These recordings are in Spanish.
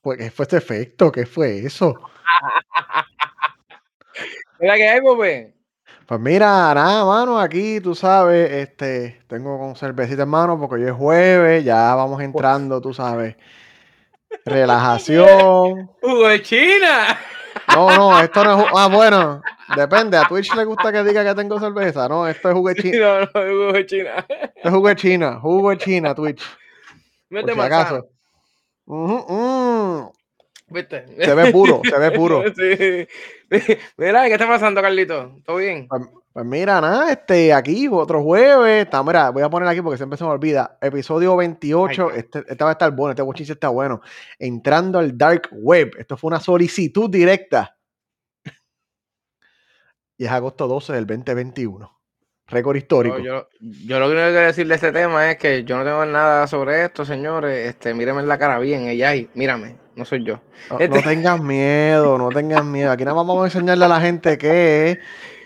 Pues, ¿qué fue este efecto? ¿Qué fue eso? Mira que hay, Pope. Pues mira, nada, mano, aquí tú sabes, este, tengo con cervecita en mano porque hoy es jueves, ya vamos entrando, tú sabes. Relajación. Hugo de China. No, no, esto no es. Ah, bueno, depende. A Twitch le gusta que diga que tengo cerveza. No, esto es jugo de China. No, no, Hugo de China. Esto es jugo de China. Jugo de China, Twitch. Mete Por si acaso. Mm. ¿Viste? Se ve puro, se ve puro. Sí. Mira, ¿qué está pasando, Carlito? ¿Todo bien? Pues, pues mira, nada, este, aquí, otro jueves. Está, mira, voy a poner aquí porque siempre se me olvida. Episodio 28. Ay, este, este va a estar bueno, este bochinche está bueno. Entrando al Dark Web. Esto fue una solicitud directa. Y es agosto 12 del 2021. Récord histórico. Yo, yo, yo lo que que decir de este tema es que yo no tengo nada sobre esto, señores. Este, mírenme en la cara bien, ella ahí, mírame, no soy yo. No, Este- no tengas miedo, no tengas miedo. Aquí nada más vamos a enseñarle a la gente qué es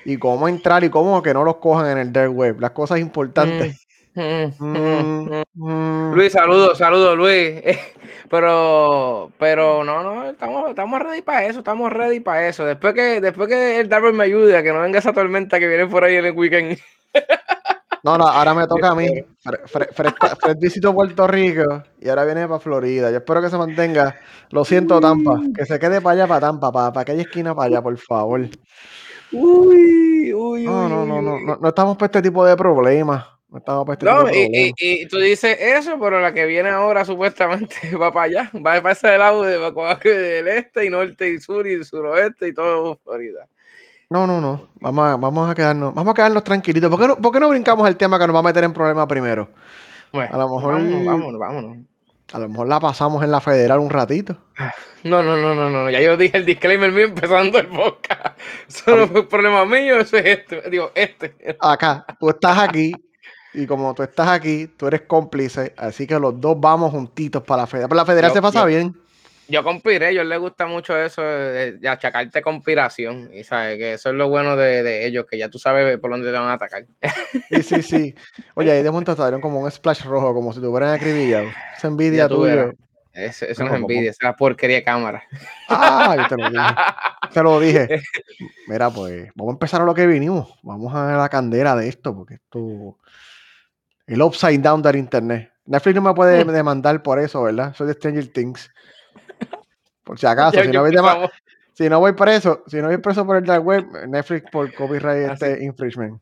y cómo entrar y cómo que no los cojan en el dark web. Las cosas importantes. Mm, mm. Luis, saludos, saludos, Luis. Pero, pero no, no, estamos, estamos ready para eso, estamos ready para eso. Después que, después que el Darwin me ayude a que no venga esa tormenta que viene por ahí en el weekend. No, no, ahora me toca a mí. Fred, visitó Puerto Rico y ahora viene para Florida. Yo espero que se mantenga. Lo siento, Tampa. Que se quede para allá, para Tampa, para, para aquella esquina para allá, por favor. Uy, uy, No, uy, no, no, no, uy. no, no estamos para este tipo de problemas. No este No, y, y, y tú dices eso, pero la que viene ahora supuestamente va para allá, va para ese lado de, va del este y norte y sur y suroeste y todo Florida. No, no, no. Vamos a, vamos a quedarnos, vamos a quedarnos tranquilitos. ¿Por qué, no, por qué no brincamos el tema que nos va a meter en problemas primero? Bueno, A lo mejor- vámonos, vámonos, vámonos. A lo mejor la pasamos en la federal un ratito. No, no, no, no, no, ya yo dije el disclaimer mío empezando el podcast. Eso no fue problema mío, eso es este, digo, este. Acá, tú estás aquí y como tú estás aquí, tú eres cómplice, así que los dos vamos juntitos para la federal. Pero la federal Yo- se pasa yo- bien. Yo conspiré, a ellos les gusta mucho eso de, de achacarte conspiración, y sabes que eso es lo bueno de, de ellos, que ya tú sabes por dónde te van a atacar. Sí, sí, sí. Oye, ahí de momento estarían como un splash rojo, como si te hubieran acribillado. Esa envidia tuya. Eso, eso no, es envidia, esa es la porquería de cámara. Ah, yo te lo dije. Te lo dije. Mira, pues, vamos a empezar a lo que vinimos. Vamos a la candela de esto, porque esto. El upside down del internet. Netflix no me puede demandar por eso, ¿verdad? Soy de Stranger Things. Por si acaso, si, no voy si no voy preso, si no voy preso por el dark web, Netflix por copyright Así. este infringement.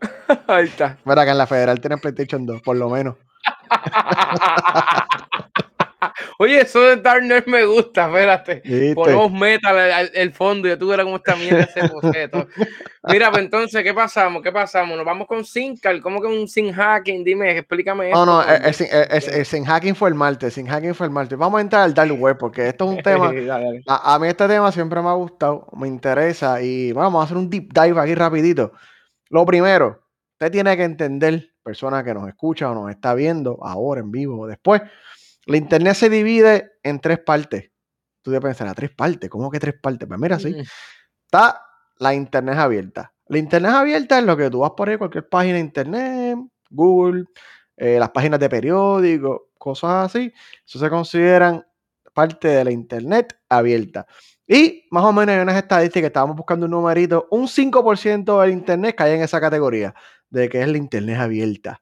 Ahí está. Mira que en la federal tienen PlayStation 2, por lo menos. Oye, eso de Darkness me gusta, espérate. ¿Viste? Ponemos metal el, el fondo y tú verás cómo está mierda ese boceto. Mira, pues entonces, ¿qué pasamos? ¿Qué pasamos? Nos vamos con Sincal. ¿Cómo que un sin hacking? Dime, explícame No, esto. no, el, el- el- el sin hacking fue el martes, sin hacking fue el martes. Vamos a entrar al dark web, porque esto es un tema a mí este tema siempre me ha gustado, me interesa y bueno, vamos a hacer un deep dive aquí rapidito. Lo primero, usted tiene que entender, persona que nos escucha o nos está viendo ahora en vivo o después, la internet se divide en tres partes. Tú debes pensar, ¿a tres partes? ¿Cómo que tres partes? Pues mira, sí, está la internet abierta. La internet abierta es lo que tú vas por ahí, cualquier página de internet, Google, eh, las páginas de periódicos, cosas así. Eso se consideran parte de la internet abierta. Y más o menos hay unas estadísticas, estábamos buscando un numerito, un 5% del internet cae en esa categoría de que es la internet abierta.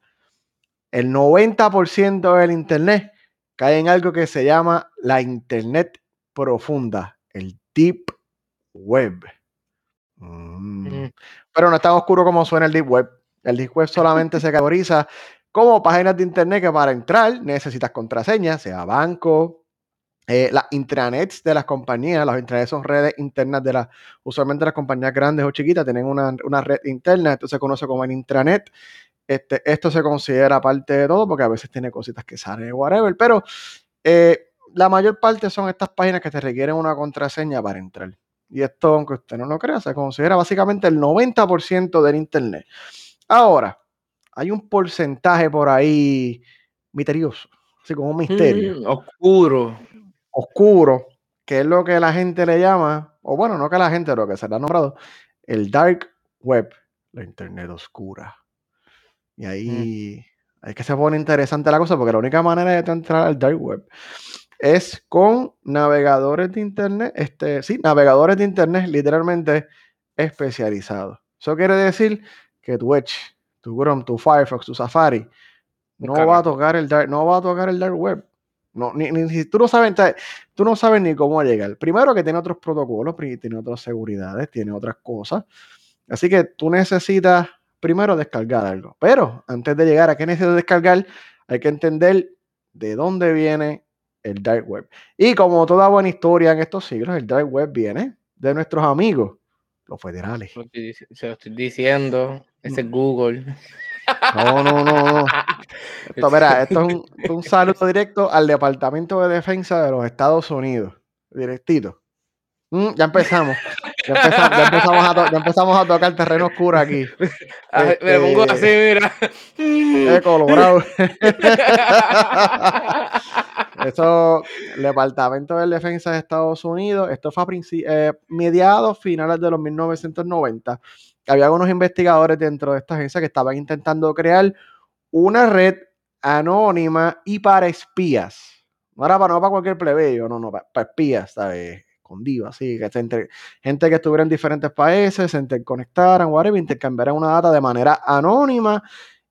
El 90% del internet cae en algo que se llama la internet profunda, el deep web. Mm. Mm. Pero no es tan oscuro como suena el deep web. El deep web solamente se categoriza como páginas de internet que para entrar necesitas contraseña, sea banco, eh, las intranets de las compañías, las intranets son redes internas de las, usualmente las compañías grandes o chiquitas tienen una, una red interna, esto se conoce como el intranet. Este, esto se considera parte de todo porque a veces tiene cositas que salen, whatever, pero eh, la mayor parte son estas páginas que te requieren una contraseña para entrar. Y esto, aunque usted no lo crea, se considera básicamente el 90% del internet. Ahora, hay un porcentaje por ahí misterioso, así como un misterio mm, oscuro. oscuro, que es lo que la gente le llama, o bueno, no que la gente, lo que se le ha nombrado, el dark web, la internet oscura. Y ahí es que se pone interesante la cosa, porque la única manera de entrar al dark web es con navegadores de internet, este, sí, navegadores de internet literalmente especializados. Eso quiere decir que tu Edge, tu Chrome, tu Firefox, tu Safari, no va a tocar el dark, no va a tocar el dark web. No, ni, ni, tú, no sabes, tú no sabes ni cómo llegar. Primero que tiene otros protocolos, tiene otras seguridades, tiene otras cosas. Así que tú necesitas primero descargar algo. Pero antes de llegar a qué necesitas descargar, hay que entender de dónde viene el dark web. Y como toda buena historia en estos siglos, el dark web viene de nuestros amigos, los federales. Se lo estoy diciendo, ese es. Google. No, no, no, no. Esto, mira, esto es un, saludo directo al Departamento de Defensa de los Estados Unidos. Directito. Mm, ya empezamos. Ya empezamos, a empezamos, a tocar terreno oscuro aquí. me pongo así, mira. Es colorado. Eso, el Departamento de Defensa de Estados Unidos, esto fue a eh, mediados, finales de los 1990. Había unos investigadores dentro de esta agencia que estaban intentando crear una red anónima y para espías. No era para, no para cualquier plebeyo, no, no, para, espías, ¿sabes? Escondido, así, que gente que estuviera en diferentes países, se interconectaran, whatever, intercambiaran una data de manera anónima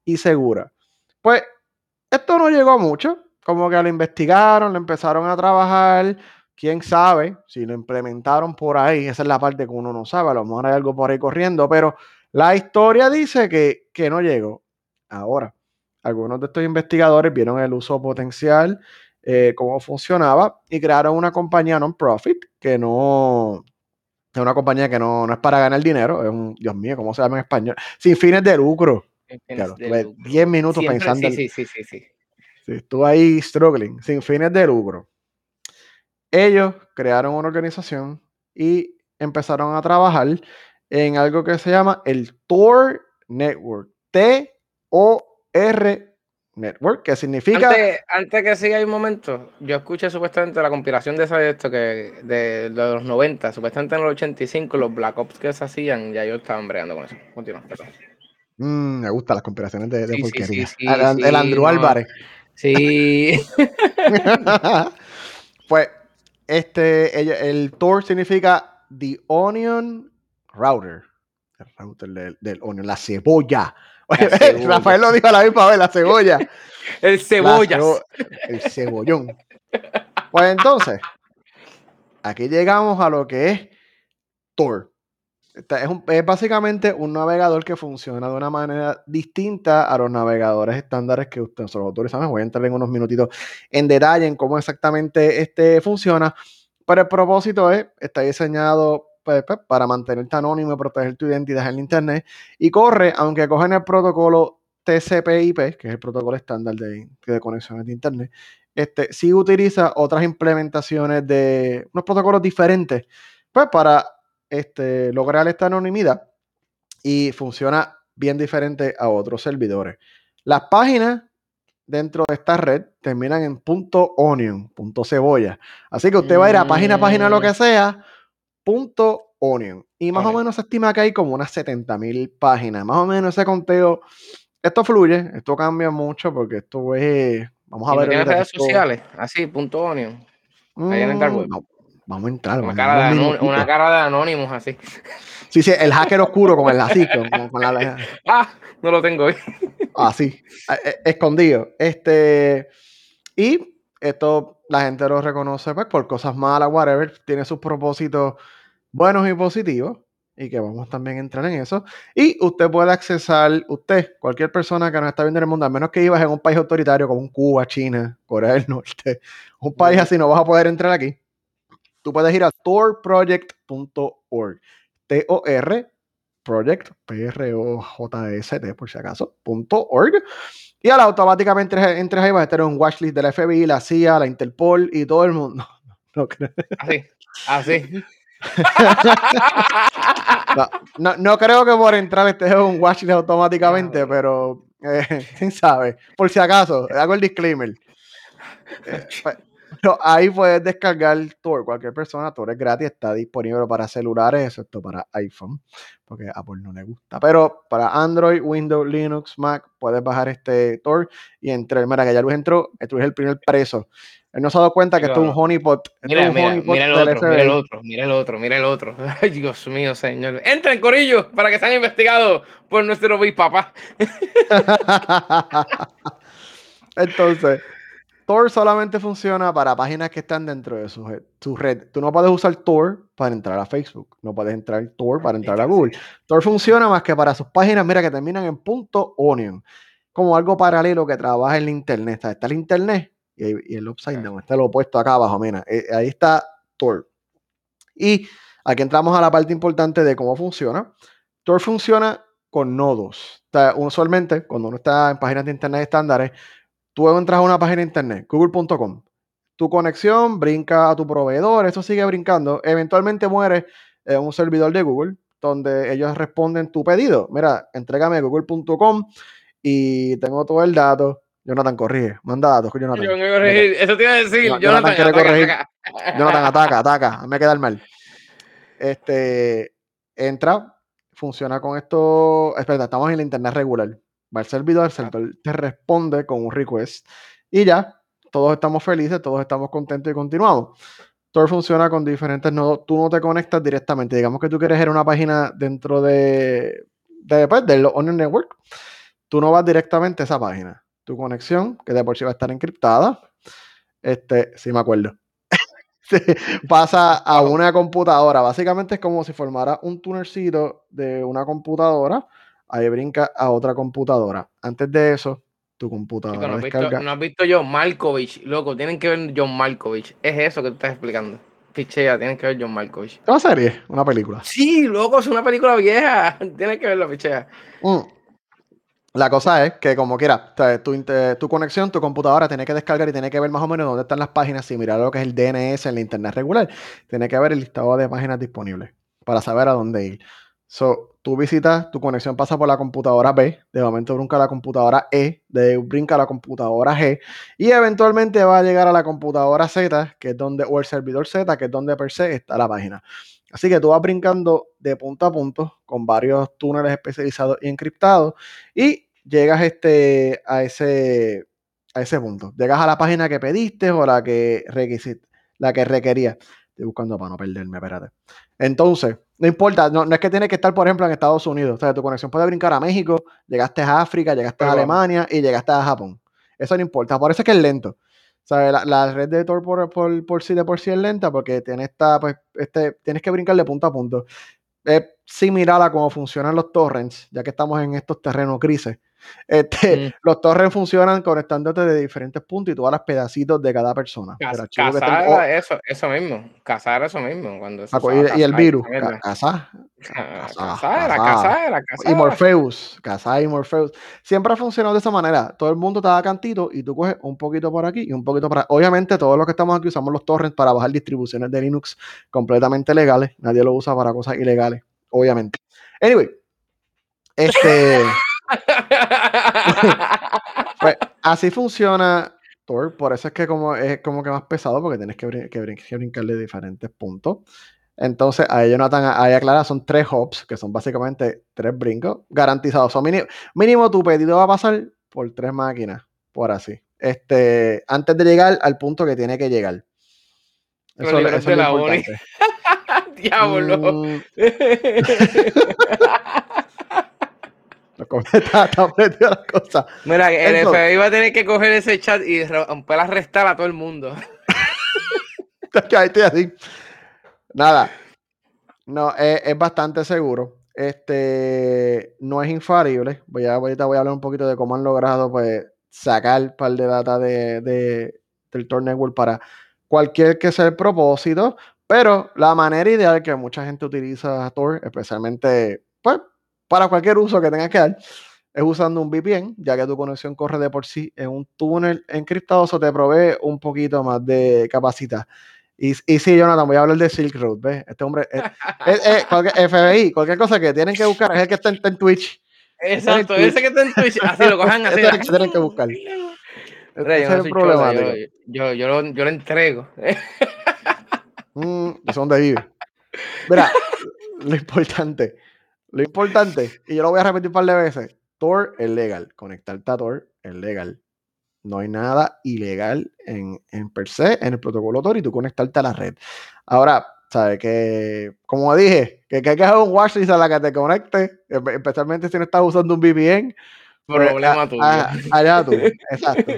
y segura. Pues esto no llegó a mucho, como que lo investigaron, lo empezaron a trabajar, quién sabe si lo implementaron por ahí, esa es la parte que uno no sabe, a lo mejor hay algo por ahí corriendo, pero la historia dice que, no llegó. Ahora, algunos de estos investigadores vieron el uso potencial, eh, cómo funcionaba y crearon una compañía non-profit que no, es una compañía que no, es para ganar dinero, es un, Dios mío, ¿cómo se llama en español? Sin fines de lucro. 10 minutos pensando. Sí, sí, sí, sí. Ahí struggling, sin fines de lucro. Ellos crearon una organización y empezaron a trabajar en algo que se llama el Tor Network. T-O-R Network, que significa. Antes, que siga un momento, yo escuché supuestamente la compilación de esa de esto que de, los 90, supuestamente en los 85, los Black Ops que se hacían, ya yo estaba breando con eso. Continúa, perdón. Mm, me gustan las compilaciones de, de porquería. el, Andrew Álvarez. Sí. pues, este, el Tor significa The Onion Router. El router del, onion, la cebolla. Rafael lo dijo a la misma vez, la cebolla. el cebolla. el cebollón. Pues entonces, aquí llegamos a lo que es Tor. Es, básicamente un navegador que funciona de una manera distinta a los navegadores estándares que usted, nosotros autorizamos. Voy a entrar en unos minutitos en detalle en cómo exactamente este funciona. Pero el propósito es, está diseñado para mantenerte anónimo y proteger tu identidad en Internet. Y corre, aunque cogen el protocolo TCP/IP, que es el protocolo estándar de, de conexiones de Internet, este, sí utiliza otras implementaciones de unos protocolos diferentes, pues para este, lograr esta anonimidad y funciona bien diferente a otros servidores. Las páginas dentro de esta red terminan en punto .onion, punto .cebolla. Así que usted va a ir a página a página, lo que mm. sea, .onion. Y más o menos se estima que hay como unas 70 mil páginas. Más o menos ese conteo. Esto fluye, esto cambia mucho porque esto es... Vamos a ver. ¿Tiene redes sociales? Así, punto .onion. Ahí en el dark web. Mm, Vamos a entrar. Una, cara de, una cara de anónimos así. Sí, sí, el hacker oscuro con el así. Con, la... Ah, no lo tengo. Así, e, escondido. Este, y esto la gente lo reconoce pues, por cosas malas, whatever. Tiene sus propósitos buenos y positivos. Y que vamos también a entrar en eso. Y usted puede accesar, usted, cualquier persona que nos está viendo en el mundo, a menos que vivas en un país autoritario como un Cuba, China, Corea del Norte, un país así, no vas a poder entrar aquí tú puedes ir a torproject.org. T-O-R, project, P-R-O-J-S-T, por si acaso, .org. Y ahora automáticamente entres, ahí, vas a tener un watchlist de la FBI, la CIA, la Interpol y todo el mundo. No, creo. Así, así. no, creo que por entrar esté un watchlist automáticamente, pero eh, quién sabe. Por si acaso, hago el disclaimer. Eh, pues, ahí puedes descargar Tor. Cualquier persona, Tor es gratis, está disponible para celulares, excepto para iPhone, porque a Apple no le gusta. Pero para Android, Windows, Linux, Mac, puedes bajar este Tor y entrar. Mira, que ya Luis entró, tú es el primer preso. Él no se ha dado cuenta que esto es un honeypot. Mira, mira, mira, el otro, mira el otro, mira el otro, mira el otro. Ay, Dios mío, señor. Entren, corillo, para que sean investigados por nuestro papá. Entonces, Tor solamente funciona para páginas que están dentro de su, red. Tú no puedes usar Tor para entrar a Facebook. No puedes entrar Tor para entrar a Google. Tor funciona más que para sus páginas, mira, que terminan en punto .onion. Como algo paralelo que trabaja en la internet. Está el internet y, el upside down. Está lo opuesto acá abajo, mira. Eh, ahí está Tor. Y aquí entramos a la parte importante de cómo funciona. Tor funciona con nodos. usualmente, cuando uno está en páginas de internet estándares, tú entras a una página de internet, google.com, tu conexión brinca a tu proveedor, eso sigue brincando, eventualmente muere en un servidor de Google donde ellos responden tu pedido. Mira, entrégame google.com y tengo todo el dato. Jonathan corrige, manda datos, Jonathan. Eso te iba a decir, Jonathan, Jonathan quiere ataca, corregir. Ataca. Jonathan ataca, ataca, me queda el mal. Este, entra, funciona con esto. Espera, estamos en la internet regular. Va al servidor, el servidor te responde con un request y ya, todos estamos felices, todos estamos contentos y continuamos. Tor funciona con diferentes nodos. Tú no te conectas directamente. Digamos que tú quieres ir a una página dentro de, de pues, del Onion Network. Tú no vas directamente a esa página. Tu conexión, que de por sí va a estar encriptada, este, sí me acuerdo. pasa a una computadora. Básicamente es como si formara un tunercito de una computadora ahí brinca a otra computadora. Antes de eso, tu computadora. no, has visto, no has visto John Malkovich, loco. Tienen que ver John Malkovich. Es eso que tú estás explicando. Pichea, tienen que ver John Malkovich. ¿Es una serie? ¿Una película? Sí, loco, es una película vieja. Tienes que verlo, pichea. Mm. La cosa es que, como quiera, tu, tu, conexión, tu computadora tiene que descargar y tiene que ver más o menos dónde están las páginas y mirar lo que es el DNS en la internet regular. Tiene que ver el listado de páginas disponibles para saber a dónde ir. So, tú visitas, tu conexión pasa por la computadora B, de momento brinca la computadora E, de brinca la computadora G, y eventualmente va a llegar a la computadora Z, que es donde, o el servidor Z, que es donde per se está la página. Así que tú vas brincando de punto a punto con varios túneles especializados y encriptados y llegas este, a, ese, a ese punto. Llegas a la página que pediste o la que, la que requería. Estoy buscando para no perderme, espérate. Entonces, no importa, no, es que tiene que estar, por ejemplo, en Estados Unidos. O sea, tu conexión puede brincar a México, llegaste a África, llegaste a Alemania y llegaste a Japón. Eso no importa, por eso es que es lento. La, la, red de Tor por, por, sí de por sí es lenta porque tiene esta, pues, este, tienes que brincar de punto a punto. Es similar a cómo funcionan los torrents, ya que estamos en estos terrenos grises. Este, mm. Los torres funcionan conectándote de diferentes puntos y tú las pedacitos de cada persona. Cazar eso, eso mismo. Cazar eso mismo. Cuando y, el virus. Cazar. Cazar, Y Morpheus. Cazar y Morpheus. Siempre ha funcionado de esa manera. Todo el mundo te da cantito y tú coges un poquito por aquí y un poquito por Obviamente, todos los que estamos aquí usamos los torrents para bajar distribuciones de Linux completamente legales. Nadie lo usa para cosas ilegales, obviamente. Anyway. Este. pues, así funciona Tor, por eso es que como, es como que más pesado, porque tienes que, que, brincarle diferentes puntos. Entonces, ahí Jonathan ahí aclara, son tres hops, que son básicamente tres brincos garantizados. Son mínimo, mínimo tu pedido va a pasar por tres máquinas, por así. Este, antes de llegar al punto que tiene que llegar. Eso, es lo importante. Diablo. Mm. está, las cosas. Mira, el FBI va a tener que coger ese chat y romper a restar a todo el mundo. así. Nada. No, es, bastante seguro. Este no es infalible. Voy a, ahorita voy a hablar un poquito de cómo han logrado pues, sacar un par de data de, del Tor Network para cualquier que sea el propósito. Pero la manera ideal que mucha gente utiliza Tor, especialmente pues, para cualquier uso que tengas que dar, es usando un VPN, ya que tu conexión corre de por sí en un túnel encriptado, eso te provee un poquito más de capacidad. Y, y sí, Jonathan, voy a hablar de Silk Road, ¿ves? Este hombre, es, cualquier, FBI, cualquier cosa que tienen que buscar es el que está en, Twitch. Exacto, ese que está en Twitch, así lo cojan así. es el que tienen que buscar. Rey, es el problema. Yo, yo, lo, yo, lo, entrego. mm, eso donde vive. Mira, lo importante lo importante, y yo lo voy a repetir un par de veces, Tor es legal. Conectarte a Tor es legal. No hay nada ilegal en, en per se, en el protocolo Tor y tú conectarte a la red. Ahora, ¿sabes? Que, como dije, que, que hay que hacer un watchlist a la que te conectes, especialmente si no estás usando un VPN. Pues, Problema tuyo. allá tú, exacto.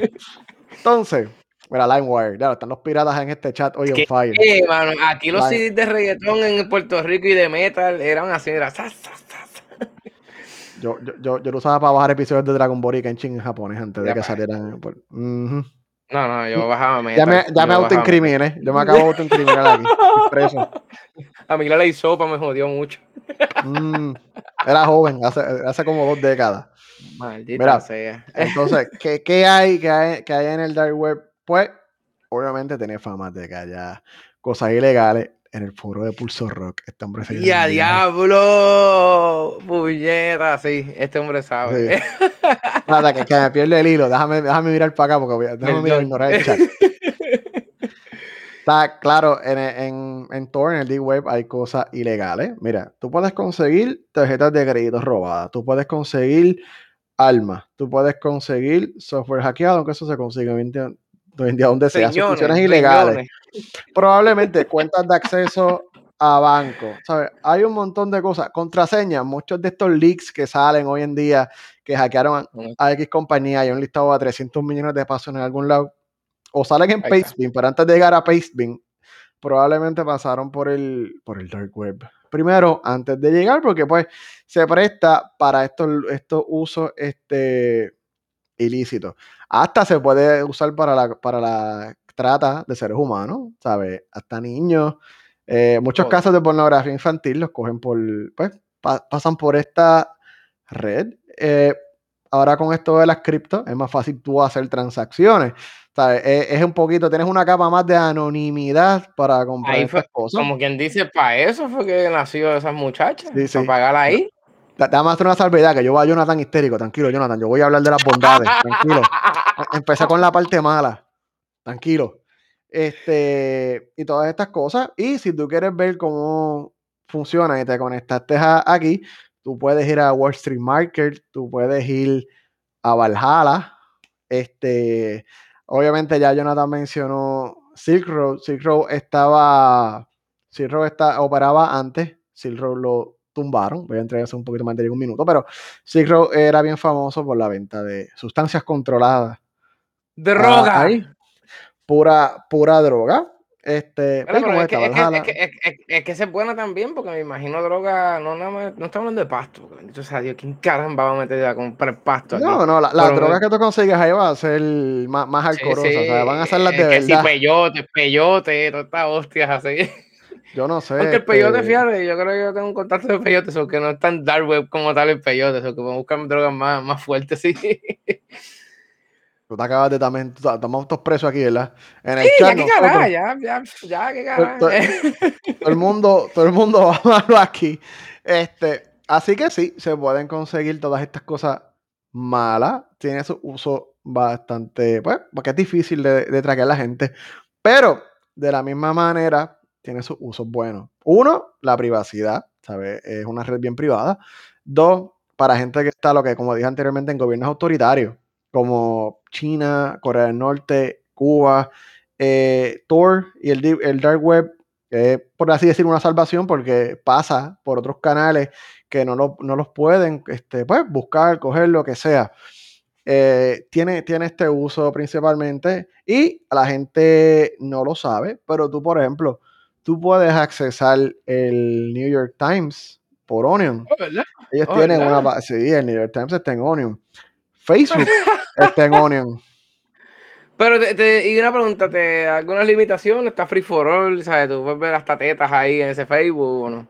Entonces, mira, LimeWire, ya están los piratas en este chat hoy en fire. mano, aquí los CDs de reggaetón en Puerto Rico y de metal eran así, era yo, yo, yo, yo, lo usaba para bajar episodios de Dragon Ball y Kenshin en japonés antes de que salieran. Por... No, no, yo bajaba metal. Ya me, ya me autoincrimine, yo me acabo de autoincriminar aquí. Preso. A mí la ley sopa me jodió mucho. Mm, era joven, hace, hace como dos décadas. Maldita sea. Entonces, ¿qué, qué hay, qué, hay, ¿qué hay en el dark web? Pues, obviamente tiene fama de que haya cosas ilegales en el foro de Pulso Rock. Este hombre se ¡Y a diablo! Puñeta, sí, este hombre sabe. Nada, que, que, me pierde el hilo. Déjame, déjame mirar para acá porque voy a, déjame mirar, ignorar el chat. Está claro, en, en, en Tor, en el D-Web, hay cosas ilegales. Mira, tú puedes conseguir tarjetas de crédito robadas, tú puedes conseguir armas, tú puedes conseguir software hackeado, aunque eso se consigue hoy en día, donde sea, funciones ilegales. Probablemente cuentas de acceso a banco. ¿sabes? Hay un montón de cosas. Contraseñas, muchos de estos leaks que salen hoy en día que hackearon a, X compañía, hay un listado a 300 millones de pasos en algún lado o salen en Pastebin, pero antes de llegar a Pastebin, probablemente pasaron por el, por el dark web. Primero, antes de llegar, porque pues se presta para estos, estos usos este, ilícitos. Hasta se puede usar para la, para la trata de seres humanos, ¿sabes? Hasta niños. Eh, muchos casos de pornografía infantil los cogen por, pues, pasan por esta red. Eh, ahora con esto de las cripto, es más fácil tú hacer transacciones. Es, un poquito, tienes una capa más de anonimidad para comprar estas cosas. Como quien dice, para eso fue que nació esas muchachas, para pagarla ahí. Dame una salvedad, que yo voy a Jonathan histérico, tranquilo, Jonathan, yo voy a hablar de las bondades, tranquilo. Empecé con la parte mala, tranquilo. Este, y todas estas cosas. Y si tú quieres ver cómo funciona y te conectaste aquí, tú puedes ir a Wall Street Market, tú puedes ir a Valhalla. Este, obviamente ya Jonathan mencionó Silk Road. Silk Road estaba, Silk Road está, operaba antes, Silk Road lo tumbaron, voy a entrar un poquito más de un minuto, pero Silk Road era bien famoso por la venta de sustancias controladas. Droga. pura, pura droga. Este, es, que, es, que, es, buena también, porque me imagino droga, no nada más, no estamos hablando de pasto, o sea, Dios, ¿quién caramba va a meter a comprar pasto? No, no, la, la droga que tú consigues ahí va a ser más, más alcoholosa, o sea, van a ser las de verdad. Sí, peyote, peyote, todas estas hostias así. Yo no sé. Porque el peyote, este fíjate, yo creo que yo tengo un contacto de peyote, eso que no es tan dark web como tal el peyote, eso que a buscar drogas más, más fuertes, sí. Tú te acabas de también, estamos todos presos aquí, ¿verdad? En el sí, chat, ya, que carajo, ya, ya, ya, que carajo. Todo, el mundo, todo el mundo va a hablarlo aquí. Este, así que sí, se pueden conseguir todas estas cosas malas. Tiene su uso bastante, pues, porque es difícil de, de traquear a la gente. Pero, de la misma manera, tiene sus usos buenos. Uno, la privacidad, ¿sabes? Es una red bien privada. Dos, para gente que está, lo que, como dije anteriormente, en gobiernos autoritarios como China, Corea del Norte, Cuba, eh, Tor y el, el Dark Web, por así decir, una salvación porque pasa por otros canales que no, no los pueden este, pues, buscar, coger, lo que sea. Eh, tiene, tiene este uso principalmente y la gente no lo sabe, pero tú, por ejemplo, tú puedes accesar el New York Times por Onion. Oh, Ellos oh, tienen una... Sí, el New York Times está en Onion. Facebook está en Onion. Pero te, y una pregunta, ¿te alguna limitación? ¿Está free for all? ¿Sabes? ¿Tú puedes ver hasta tetas ahí en ese Facebook o no?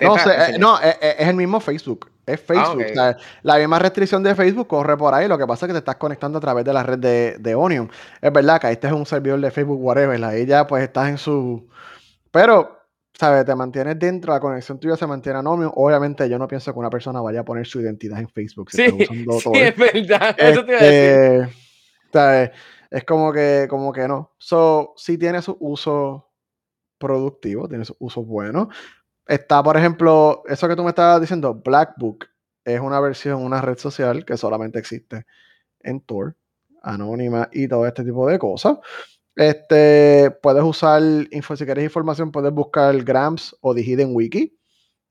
no, eh, no es, el mismo Facebook. Es ah, Facebook. la misma restricción de Facebook corre por ahí. Lo que pasa es que te estás conectando a través de la red de, de Onion. Es verdad que este es un servidor de Facebook, whatever. Ahí ya pues estás en su. Pero ¿sabes? Te mantienes dentro, la conexión tuya se mantiene anónimo. Obviamente, yo no pienso que una persona vaya a poner su identidad en Facebook. sí, sí es verdad. Eso te iba a decir. Este, ¿sabes? Es como que, como que no. So, sí tiene su uso productivo, tiene su uso bueno. Está, por ejemplo, eso que tú me estabas diciendo, Blackbook, es una versión, una red social que solamente existe en Tor. anónima y todo este tipo de cosas. Este, puedes usar, si quieres información, puedes buscar Grams o The Hidden Wiki.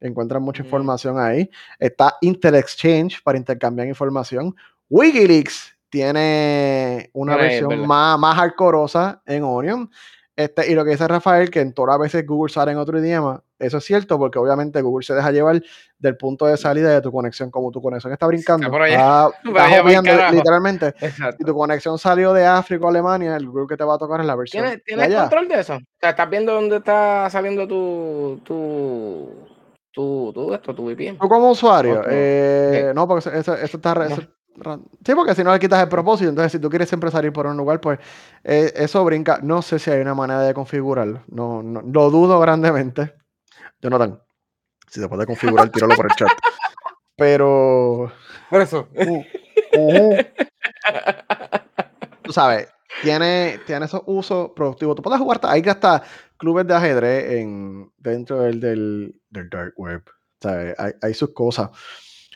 Encuentras mucha información ahí. Está Intel Exchange para intercambiar información. Wikileaks tiene una versión más, más hardcoreosa en Onion. Este, y lo que dice Rafael, que en todas las veces Google sale en otro idioma, eso es cierto, porque obviamente Google se deja llevar del punto de salida de tu conexión. Como tu conexión está brincando, está, está, literalmente. Si tu conexión salió de África o Alemania, el Google que te va a tocar es la versión. ¿Tienes, ¿tienes control de eso? O sea, ¿estás viendo dónde está saliendo tu, tu, tu, tu, esto, tu VPN? ¿Tú como usuario? Eh, no, porque eso, está... Sí, porque si no le quitas el propósito, entonces si tú quieres siempre salir por un lugar, pues eh, eso brinca. No sé si hay una manera de configurarlo. No, no, lo dudo grandemente. Jonathan, si se puede configurar, tíralo por el chat. Pero. Por eso. Uh, uh, tú sabes, tiene, tiene esos usos productivos. Tú puedes jugar, hay hasta clubes de ajedrez en, dentro del, del, del dark web. ¿sabes? Hay, hay sus cosas.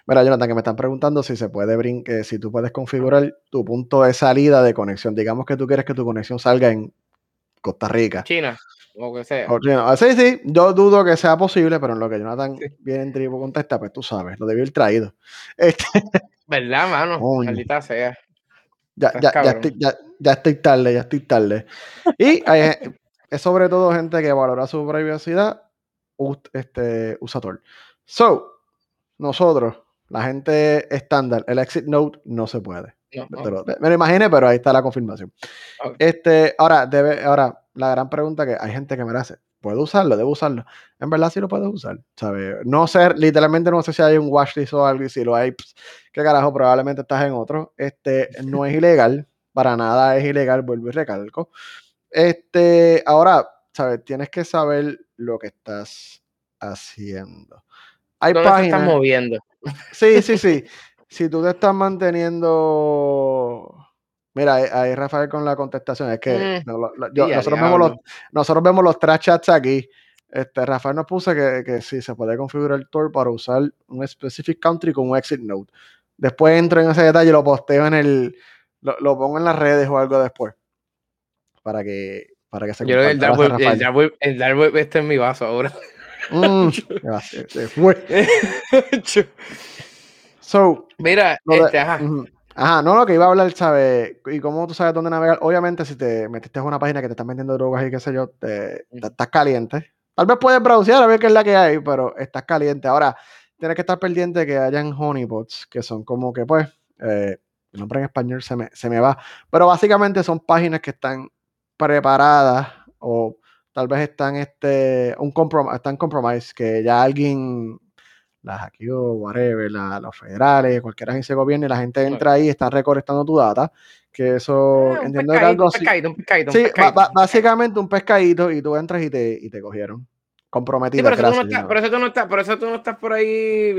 Mira, Jonathan, que me están preguntando si se puede brincar, si tú puedes configurar tu punto de salida de conexión. Digamos que tú quieres que tu conexión salga en Costa Rica. China, o que sea. Ah, sí, sí, yo dudo que sea posible, pero en lo que Jonathan viene en tribu contesta, pues tú sabes, lo debió ir traído. Este... ¿Verdad, mano? Maldita sea. Ya, ya, ya, estoy, ya, ya, estoy, tarde, ya estoy tarde. Y es sobre todo gente que valora su privacidad, este, usa Tor. So, nosotros la gente estándar, el exit note no se puede. me lo imaginé, pero ahí está la confirmación. Este, ahora, debe, ahora, la gran pregunta que hay gente que me hace, ¿puedo usarlo? ¿Debo usarlo? En verdad sí lo puedes usar, ¿sabes? No sé, literalmente no sé si hay un watchlist o algo y si lo hay, pues, qué carajo, probablemente estás en otro. Este, no es ilegal, para nada es ilegal, vuelvo y recalco. Este, ahora, ¿sabes? Tienes que saber lo que estás haciendo. Hay ¿Dónde páginas, te estás moviendo? Sí, sí, sí. si tú te estás manteniendo. Mira, ahí, Rafael con la contestación. Es que mm, nosotros, vemos los, nosotros vemos los trash chats aquí. Este, Rafael nos puso que, que sí se puede configurar el Tor para usar un specific country con un exit node. Después entro en ese detalle y lo posteo en el. Lo, pongo en las redes o algo después. Para que, para que se Yo creo que el dark, web, el, dark web, este es mi vaso ahora. Mm, se fue. so, Mira, este, ajá. Ajá, no, lo que iba a hablar, ¿sabes? Y cómo tú sabes dónde navegar. Obviamente, si te metiste en una página que te están vendiendo drogas y qué sé yo, te, estás caliente. Tal vez puedes browsear a ver qué es la que hay, pero estás caliente. Ahora, tienes que estar pendiente que hayan honeypots, que son como que, pues, eh, el nombre en español se me, se me va. Pero básicamente son páginas que están preparadas o tal vez están este un están compromise que ya alguien la hackeó, whatever, la, los federales, cualquier agencia de gobierno y la gente entra ahí y está recolectando tu data, que eso eh, entiendo que algo así. Un pescadito, sí, básicamente un pescadito y tú entras y te, y te cogieron. Comprometido. Sí, por, eso por, eso tú no estás, por eso tú no estás por ahí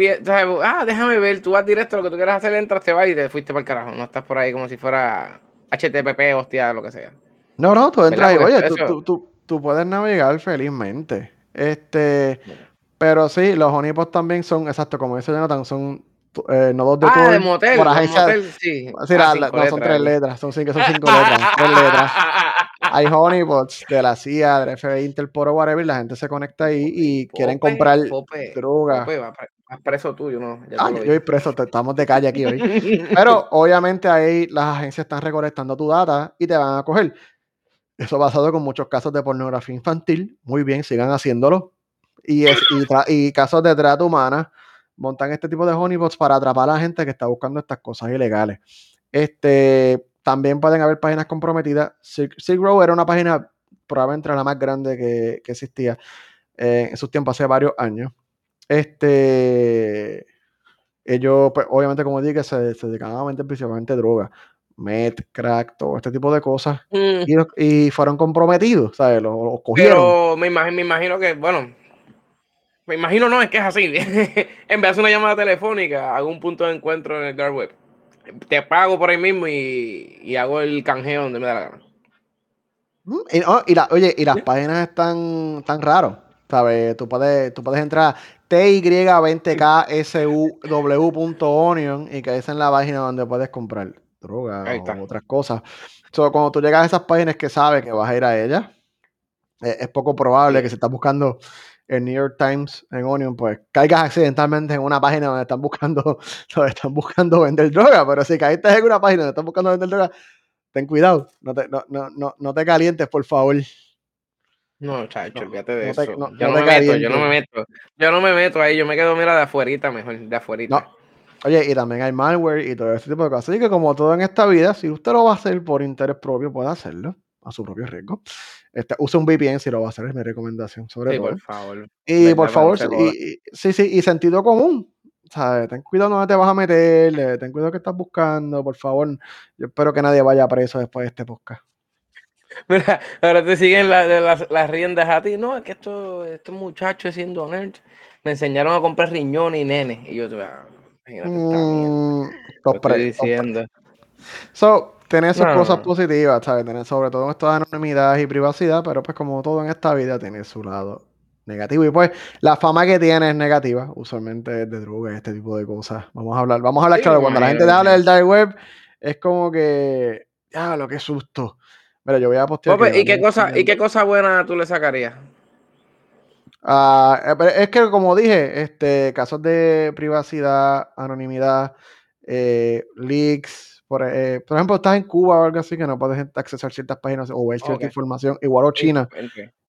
ah, déjame ver, tú vas directo, lo que tú quieras hacer, entras, te vas y te fuiste para el carajo. No estás por ahí como si fuera HTTP, hostia, lo que sea. No, no, tú entras y, oye, tú, tú, tú puedes navegar felizmente. Este, pero sí, los honeypots también son, exacto, como dice Jonathan, son eh, nodos de ah, de motel, por agencia. Motel, sí, sí ah, no son tres letras, son cinco, son cinco letras, tres letras. Hay honeypots de la CIA, del FBI, Interpol o whatever, la gente se conecta ahí y quieren comprar droga. vas preso tú, yo no. ah, yo voy preso, estamos de calle aquí hoy. Pero obviamente ahí las agencias están recolectando tu data y te van a coger. Eso basado con muchos casos de pornografía infantil. Muy bien, sigan haciéndolo. Y, casos de trata humana. Montan este tipo de honeypots para atrapar a la gente que está buscando estas cosas ilegales. Este, también pueden haber páginas comprometidas. Silk, era una página probablemente la más grande que, existía eh, en sus tiempos, hace varios años. Este, ellos, pues, obviamente, como dije, se, se dedicaban a vender principalmente droga. Met, crack, todo este tipo de cosas. Mm. Y, fueron comprometidos, ¿sabes? Los, cogieron. Pero me imagino, me imagino que, bueno, me imagino no, es que es así. en vez de hacer una llamada telefónica, hago un punto de encuentro en el dark web. Te pago por ahí mismo y, hago el canjeo donde me da la gana. Mm, y, oh, oye, y las páginas están tan raros. ¿Sabes? Tú puedes, tú puedes entrar TY20KSUW.onion y que es en la página donde puedes comprar. Droga Ahí o está. otras cosas. So, cuando tú llegas a esas páginas que sabes que vas a ir a ellas, eh, es poco probable que si estás buscando el New York Times en Onion, pues caigas accidentalmente en una página donde están buscando, donde están buscando vender droga. Pero si caíste en una página donde están buscando vender droga, ten cuidado, no te, no, no, no, no te calientes, por favor. No, chacho, olvídate de te- eso. no- yo te me meto, yo no me meto. Yo no me meto ahí, yo me quedo, mira, de afuerita mejor, de afuerita. Oye, y también hay malware y todo ese tipo de cosas. Así que como todo en esta vida, si usted lo va a hacer por interés propio, puede hacerlo a su propio riesgo. Este, use un VPN si lo va a hacer, es mi recomendación sobre Sí, todo. por favor. Y por favor, sí, joda. y- y- sí, sí, y sentido común. ¿sabes? Ten cuidado donde te vas a meter, ten cuidado que estás buscando, por favor. Yo espero que nadie vaya preso después de este podcast. Mira, ahora te siguen la- de las, riendas a ti. No, es que estos, estos muchachos siendo nerds me enseñaron a comprar riñones y nenes. Y yo, ah, imagínate esta. Mm, estoy los. So, tener sus No, cosas no. positivas, ¿sabes? Tener sobre todo esto de anonimidad y privacidad, pero pues como todo en esta vida tiene su lado negativo. Y pues la fama que tiene es negativa, usualmente es de drogas, este tipo de cosas. Vamos a hablar, vamos a hablar Sí, claro, cuando la gente te habla del dark web, es como que, ya, lo que susto. Mira, yo voy a postear que ¿y qué cosa, y qué cosa buena tú le sacarías? Ah, eh, es que como dije, este, casos de privacidad, anonimidad, eh, leaks, por, eh, por ejemplo, estás en Cuba o algo así que no puedes accesar ciertas páginas o ver cierta información, igual o China,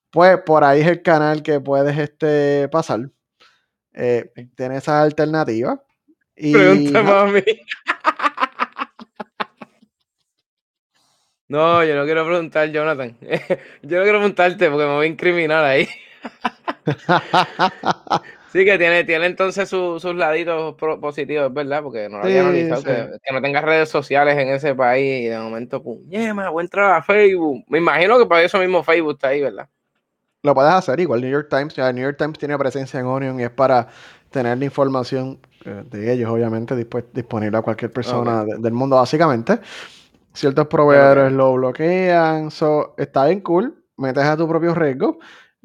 pues por ahí es el canal que puedes este, pasar. Eh, tiene esas alternativas. Y Pregunta nada, mami. No, yo no quiero preguntar, Jonathan. Yo no quiero preguntarte porque me voy a incriminar ahí. Sí, que tiene, tiene entonces su- sus laditos positivos, ¿verdad? Porque no lo había Sí, analizado, sí. que, que no tenga redes sociales en ese país y de momento, puñema, entrar a Facebook. Me imagino que por eso mismo Facebook está ahí, ¿verdad? lo puedes hacer igual New York Times. Ya New York Times tiene presencia en Onion y es para tener la información eh, de ellos, obviamente, disponible a cualquier persona de- del mundo, básicamente. Ciertos proveedores lo bloquean. So, está bien cool. Metes a tu propio riesgo.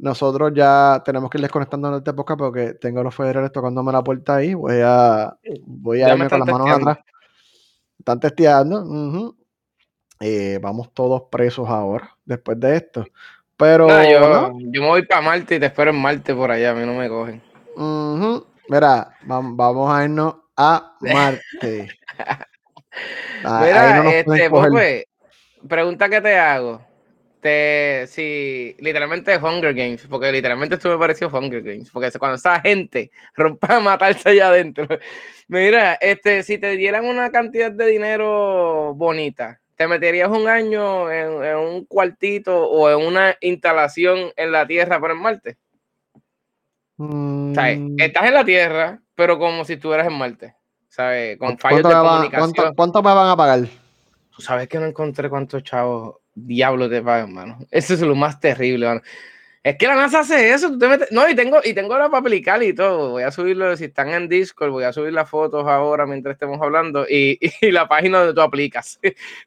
Nosotros ya tenemos que ir desconectando en este podcast porque tengo a los federales tocándome la puerta ahí. Voy a, voy a irme con las manos testeando. atrás. Están testeando. Eh, vamos todos presos ahora, después de esto. Pero, yo, ¿no? yo me voy para Marte y te espero en Marte por allá, a mí no me cogen. Mira, vam- vamos a irnos a Marte. Ah, Mira, no este. Pope, pregunta que te hago. Te, si literalmente Hunger Games, porque literalmente esto me pareció Hunger Games, porque cuando esa gente rompa a matarse allá adentro. Mira, este, si te dieran una cantidad de dinero bonita, ¿te meterías un año en, en un cuartito o en una instalación en la Tierra para en Marte? ¿Sabes? Mm, Estás en la Tierra, pero como si estuvieras en Marte, ¿sabes? Con ¿cu- fallos ¿Cuánto de comunicación. cuánto, cuánto me van a pagar? Tú sabes que no encontré cuántos chavos diablos te pagan, mano. Eso es lo más terrible, mano. Es que la NASA hace eso. tú te metes- No, y tengo, y tengo la para aplicar y todo. Voy a subirlo, si están en Discord, voy a subir las fotos ahora mientras estemos hablando y, y la página donde tú aplicas.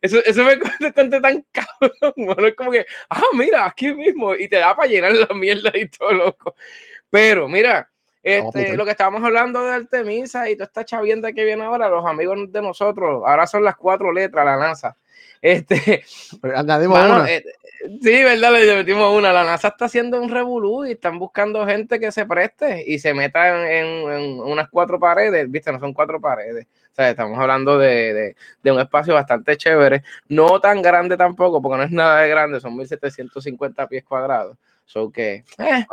Eso, eso me cuenta tan cabrón, mano. Es como que, ah, mira, aquí mismo. Y te da para llenar la mierda y todo loco. Pero, mira, este, lo que estábamos hablando de Artemisa y toda esta chavienda que viene ahora, los amigos de nosotros, ahora son las cuatro letras, la NASA. Este, mano, una. eh, sí, verdad, le metimos una. La NASA está haciendo un revolú y están buscando gente que se preste y se meta en, en- en unas cuatro paredes, viste, no son cuatro paredes. O sea, estamos hablando de, de- de un espacio bastante chévere, no tan grande tampoco, porque no es nada de grande, son 1750 pies cuadrados. So que, eh,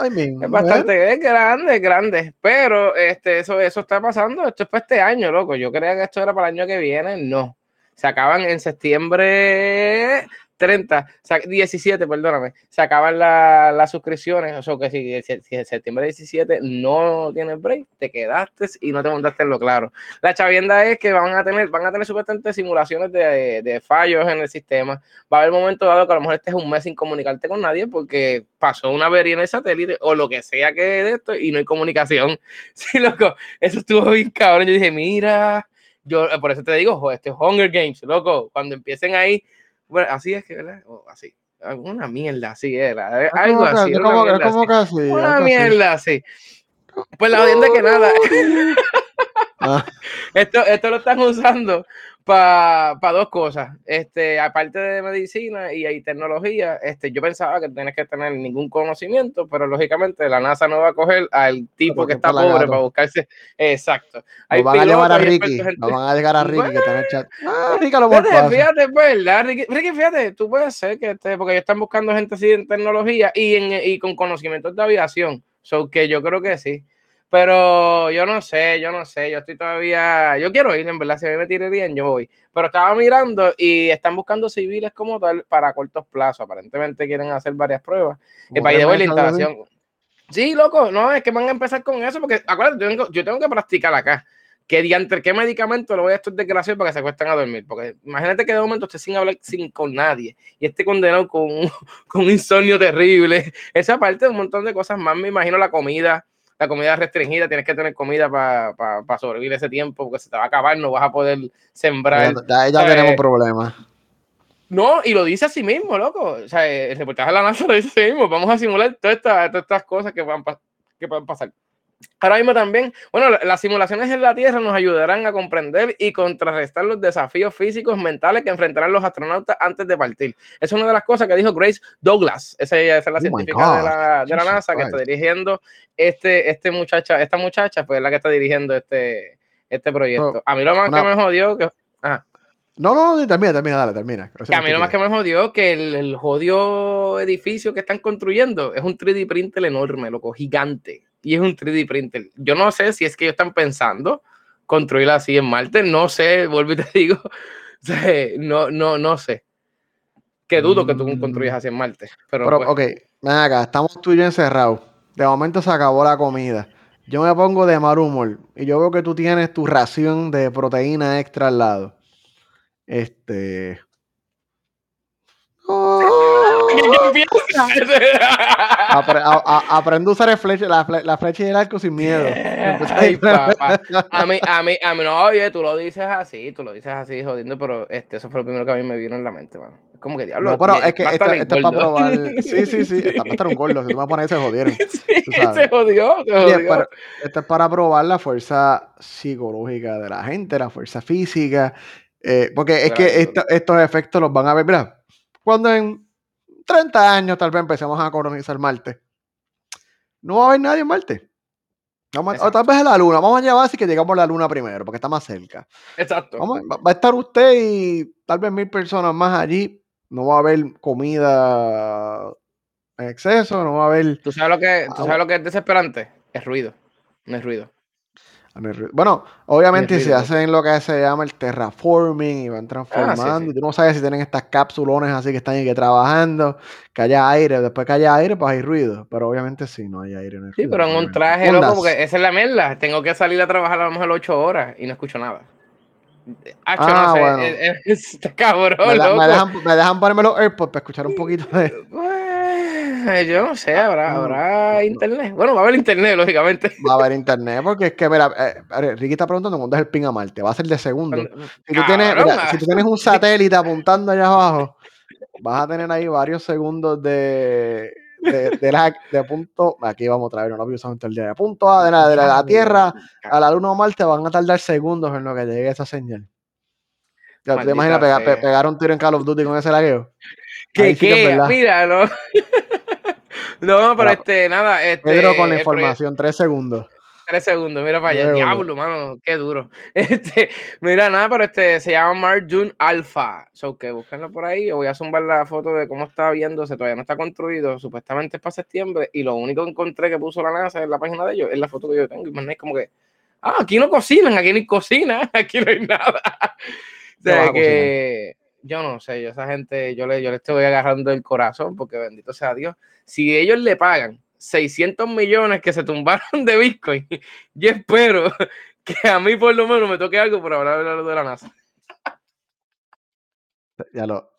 es bastante, es grande, es grande. Pero este, eso, eso está pasando. Esto es para este año, loco. Yo creía que esto era para el año que viene. No. Se acaban en septiembre 30, o sea, 17, perdóname. Se acaban la- las suscripciones. O sea, que si, si- en septiembre 17 no tienes break, te quedaste y no te montaste en lo claro. La chavienda es que van a tener, van a tener supuestamente simulaciones de, de fallos en el sistema. Va a haber un momento dado que a lo mejor estés un mes sin comunicarte con nadie porque pasó una avería en el satélite o lo que sea que de esto y no hay comunicación. Sí, loco, eso estuvo bien cabrón. Yo dije, mira, yo eh, por eso te digo, este Hunger Games, loco, cuando empiecen ahí, bueno, así es que, ¿verdad? O así, una mierda así era, algo así, una mierda así. Pues la jodienda que nada. Ah. esto, esto lo están usando para dos cosas. Este, aparte de medicina y, hay tecnología, este, yo pensaba que tienes que tener ningún conocimiento, pero lógicamente la NASA no va a coger al tipo que está pobre para buscarse. Exacto. Hay van a llevar a Ricky. No van a llegar a Ricky que está en el chat. Ah, Ricky lo fíjate, fíjate, ¿verdad? Ricky, Ricky, fíjate, tú puedes ser que esté, porque ellos están buscando gente así en tecnología y, en, y con conocimientos de aviación. So que yo creo que sí. Pero yo no sé, yo no sé, yo estoy todavía, yo quiero ir, en verdad, si a mí me tire bien, yo voy. Pero estaba mirando y están buscando civiles como tal para cortos plazos. Aparentemente quieren hacer varias pruebas. Y para ir de la instalación. Sí, loco, no, es que van a empezar con eso, porque acuérdate, yo tengo, yo tengo que practicar acá. ¿Qué, diante, ¿Qué medicamento le voy a estos desgraciados para que se acuesten a dormir? Porque imagínate que de momento esté sin hablar sin, con nadie y esté condenado con, con un insomnio terrible. Esa parte de un montón de cosas más, me imagino la comida la comida restringida, tienes que tener comida para sobrevivir ese tiempo, porque se te va a acabar, no vas a poder sembrar. Ya, ya, tenemos problemas. No, y lo dice así mismo, loco. O sea, el reportaje de la NASA lo dice así mismo. Vamos a simular todas todas estas cosas que, van, que pueden pasar. Ahora mismo también, bueno, las simulaciones en la Tierra nos ayudarán a comprender y contrarrestar los desafíos físicos mentales que enfrentarán los astronautas antes de partir. Es una de las cosas que dijo Grace Douglas, esa, es la oh científica de la, de la NASA que está dirigiendo este, este muchacha, esta muchacha, pues es la que está dirigiendo este, este proyecto. a mí lo más que me jodió que... No, no, termina, termina, dale, termina. a mí lo más que me jodió que el, el jodido edificio que están construyendo es un 3D printer enorme, loco, gigante y es un 3D printer. Yo no sé si es que ellos están pensando construirla así en Marte, no sé, vuelvo y te digo, no, no, no sé. Que dudo que tú mm. construyas así en Marte. Pero, pues. ok, ven acá, estamos tú y yo encerrados. De momento se acabó la comida. Yo me pongo de mal humor y yo veo que tú tienes tu ración de proteína extra al lado. Este. aprendo a usar la, flecha y el arco sin miedo. A mí, a mí, a mí, no, oye, tú lo dices así, tú lo dices así, jodiendo, pero este, eso fue lo primero que a mí me vino en la mente, mano. Es como que diablo. No, pero es que esto, es para probar. Sí, sí, sí, está para estar un gordo. Si tú me pones, se jodieron. Sí, se jodió, se jodió. esto es para probar la fuerza psicológica de la gente, la fuerza física. Eh, porque es que estos efectos los van a ver, mira, cuando en 30 años tal vez empecemos a colonizar Marte. No va a haber nadie en Marte. o tal vez en la Luna. Vamos a llevar así que llegamos a la Luna primero, porque está más cerca. Exacto. va, a estar usted y tal vez mil personas más allí. No va a haber comida en exceso, no va a haber... ¿Tú sabes lo que, ¿tú sabes lo que es desesperante? Es ruido. No es ruido. Bueno, obviamente si hacen lo que se llama el terraforming y van ah, transformando, y tú no sabes si tienen estas cápsulones así que están ahí que trabajando, que haya aire, después que haya aire, pues hay ruido, pero obviamente sí, no hay aire. sí, pero en un traje loco, porque esa es la mierda, tengo que salir a trabajar a lo mejor 8 horas y no escucho nada. ah, no sé, bueno. está cabrón, me, me, dejan, me dejan ponerme los AirPods para escuchar un poquito de... Yo no sé, habrá, habrá internet. Bueno, va a haber internet, lógicamente. Va a haber internet, porque es que, mira, eh, Ricky está preguntando cuándo es el ping a Marte. Va a ser de segundo. Si tú, tienes, si tú tienes un satélite apuntando allá abajo, vas a tener ahí varios segundos de, de, de, de punto. Aquí vamos otra vez, no lo voy usando el día. De punto A de la, de la, Tierra a la Luna o Marte van a tardar segundos en lo que llegue esa señal. Ya, ¿Te imaginas pegar, un tiro en Call of Duty con ese lagueo? ¿Qué, qué? Mira, no. no, pero este, nada. Este, Pedro con la información, tres segundos. Tres segundos, mira para allá. Diablo, mano, qué duro. Este, mira, nada, pero este se llama Mark June Alpha. So que búsquenlo por ahí. Voy a zumbar la foto de cómo está viéndose. Todavía no está construido. Supuestamente es para septiembre. Y lo único que encontré que puso la NASA en la página de ellos es la foto que yo tengo. Y es como que, ah, aquí no cocinan, aquí ni cocina, aquí no hay nada. O sea que yo no sé, yo esa gente, yo le, yo le estoy agarrando el corazón porque bendito sea Dios. Si ellos le pagan 600 millones que se tumbaron de Bitcoin, yo espero que a mí por lo menos me toque algo por hablar de la NASA. Ya lo,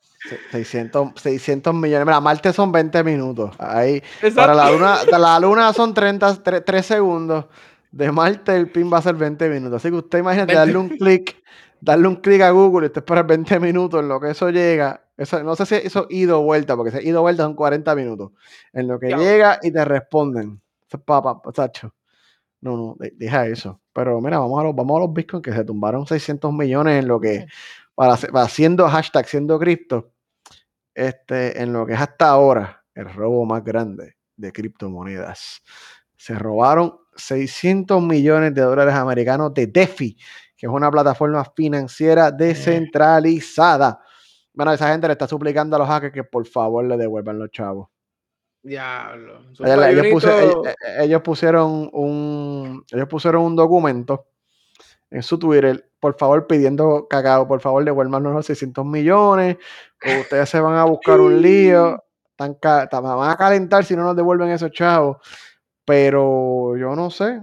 600, 600 millones. Mira, Marte son 20 minutos. Ahí, para la luna, la luna son 30, 3, segundos. De Marte el pin va a ser 20 minutos. Así que usted imagínate darle un clic darle un clic a Google y te esperas 20 minutos en lo que eso llega. Eso, no sé si eso ido o vuelta, porque si ido o vuelta son 40 minutos. En lo que llega y te responden. Eso es papa, Sacho. No, no, deja eso. Pero mira, vamos a los, vamos a los Bitcoin que se tumbaron 600 millones en lo que, para, haciendo hashtag, siendo cripto, este, en lo que es hasta ahora el robo más grande de criptomonedas. Se robaron 600 millones de dólares americanos de DeFi, que es una plataforma financiera eh. descentralizada. Bueno, esa gente le está suplicando a los hackers que por favor le devuelvan los chavos. Diablo. Ellos, pusieron un, ellos pusieron un documento en su Twitter, por favor, pidiendo cacao, por favor, devuelvan los 600 millones, o ustedes se van a buscar un lío, van a calentar si no nos devuelven esos chavos. Pero yo no sé,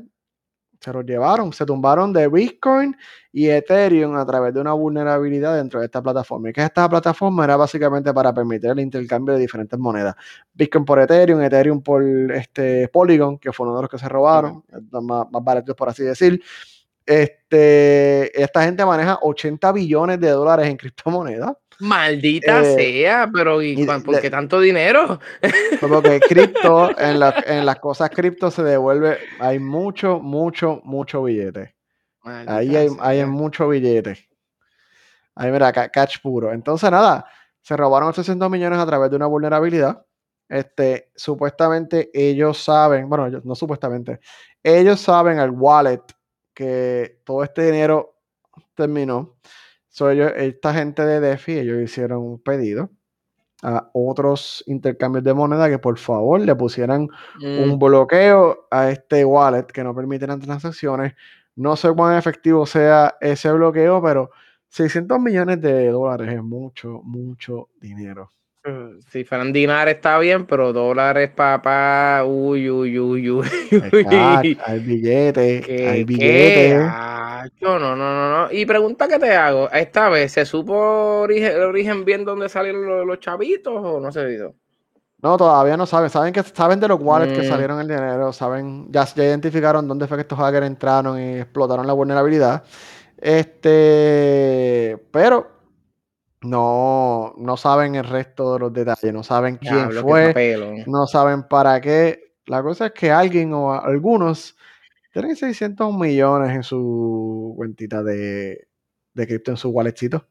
se los llevaron, se tumbaron de Bitcoin y Ethereum a través de una vulnerabilidad dentro de esta plataforma. ¿Y qué es esta plataforma? Era básicamente para permitir el intercambio de diferentes monedas. Bitcoin por Ethereum, Ethereum por este Polygon, que fue uno de los que se robaron, más, más baratos por así decir. Este, esta gente maneja 80 billones de dólares en criptomonedas. Maldita eh, sea, pero ¿y, por qué tanto dinero? Porque cripto, en, en las cosas cripto se devuelve, hay mucho, mucho, mucho billete. Ahí hay, hay mucho billete. Ahí mira, catch puro. Entonces, nada, se robaron 800 millones a través de una vulnerabilidad. Este, supuestamente ellos saben, bueno, no supuestamente, ellos saben el wallet que todo este dinero terminó esta gente de DeFi, ellos hicieron un pedido a otros intercambios de moneda que por favor le pusieran un mm. bloqueo a este wallet que no permitieran transacciones. No sé cuán efectivo sea ese bloqueo, pero 600 millones de dólares es mucho, mucho dinero. Si fueran dinares está bien, pero dólares, papá, uy, uy, uy, uy. hay billetes, hay billetes. No, no, no, no. Y pregunta que te hago, esta vez, ¿se supo el origen bien dónde salieron los, chavitos o no se vio? No, todavía no saben. Saben que saben de los wallets que mm. salieron el dinero, saben, ya, ya identificaron dónde fue que estos hackers entraron y explotaron la vulnerabilidad. Este, pero no, no saben el resto de los detalles, no saben quién fue, no saben para qué. La cosa es que alguien o algunos tienen 600 millones en su cuentita de, de cripto, en su walletcito.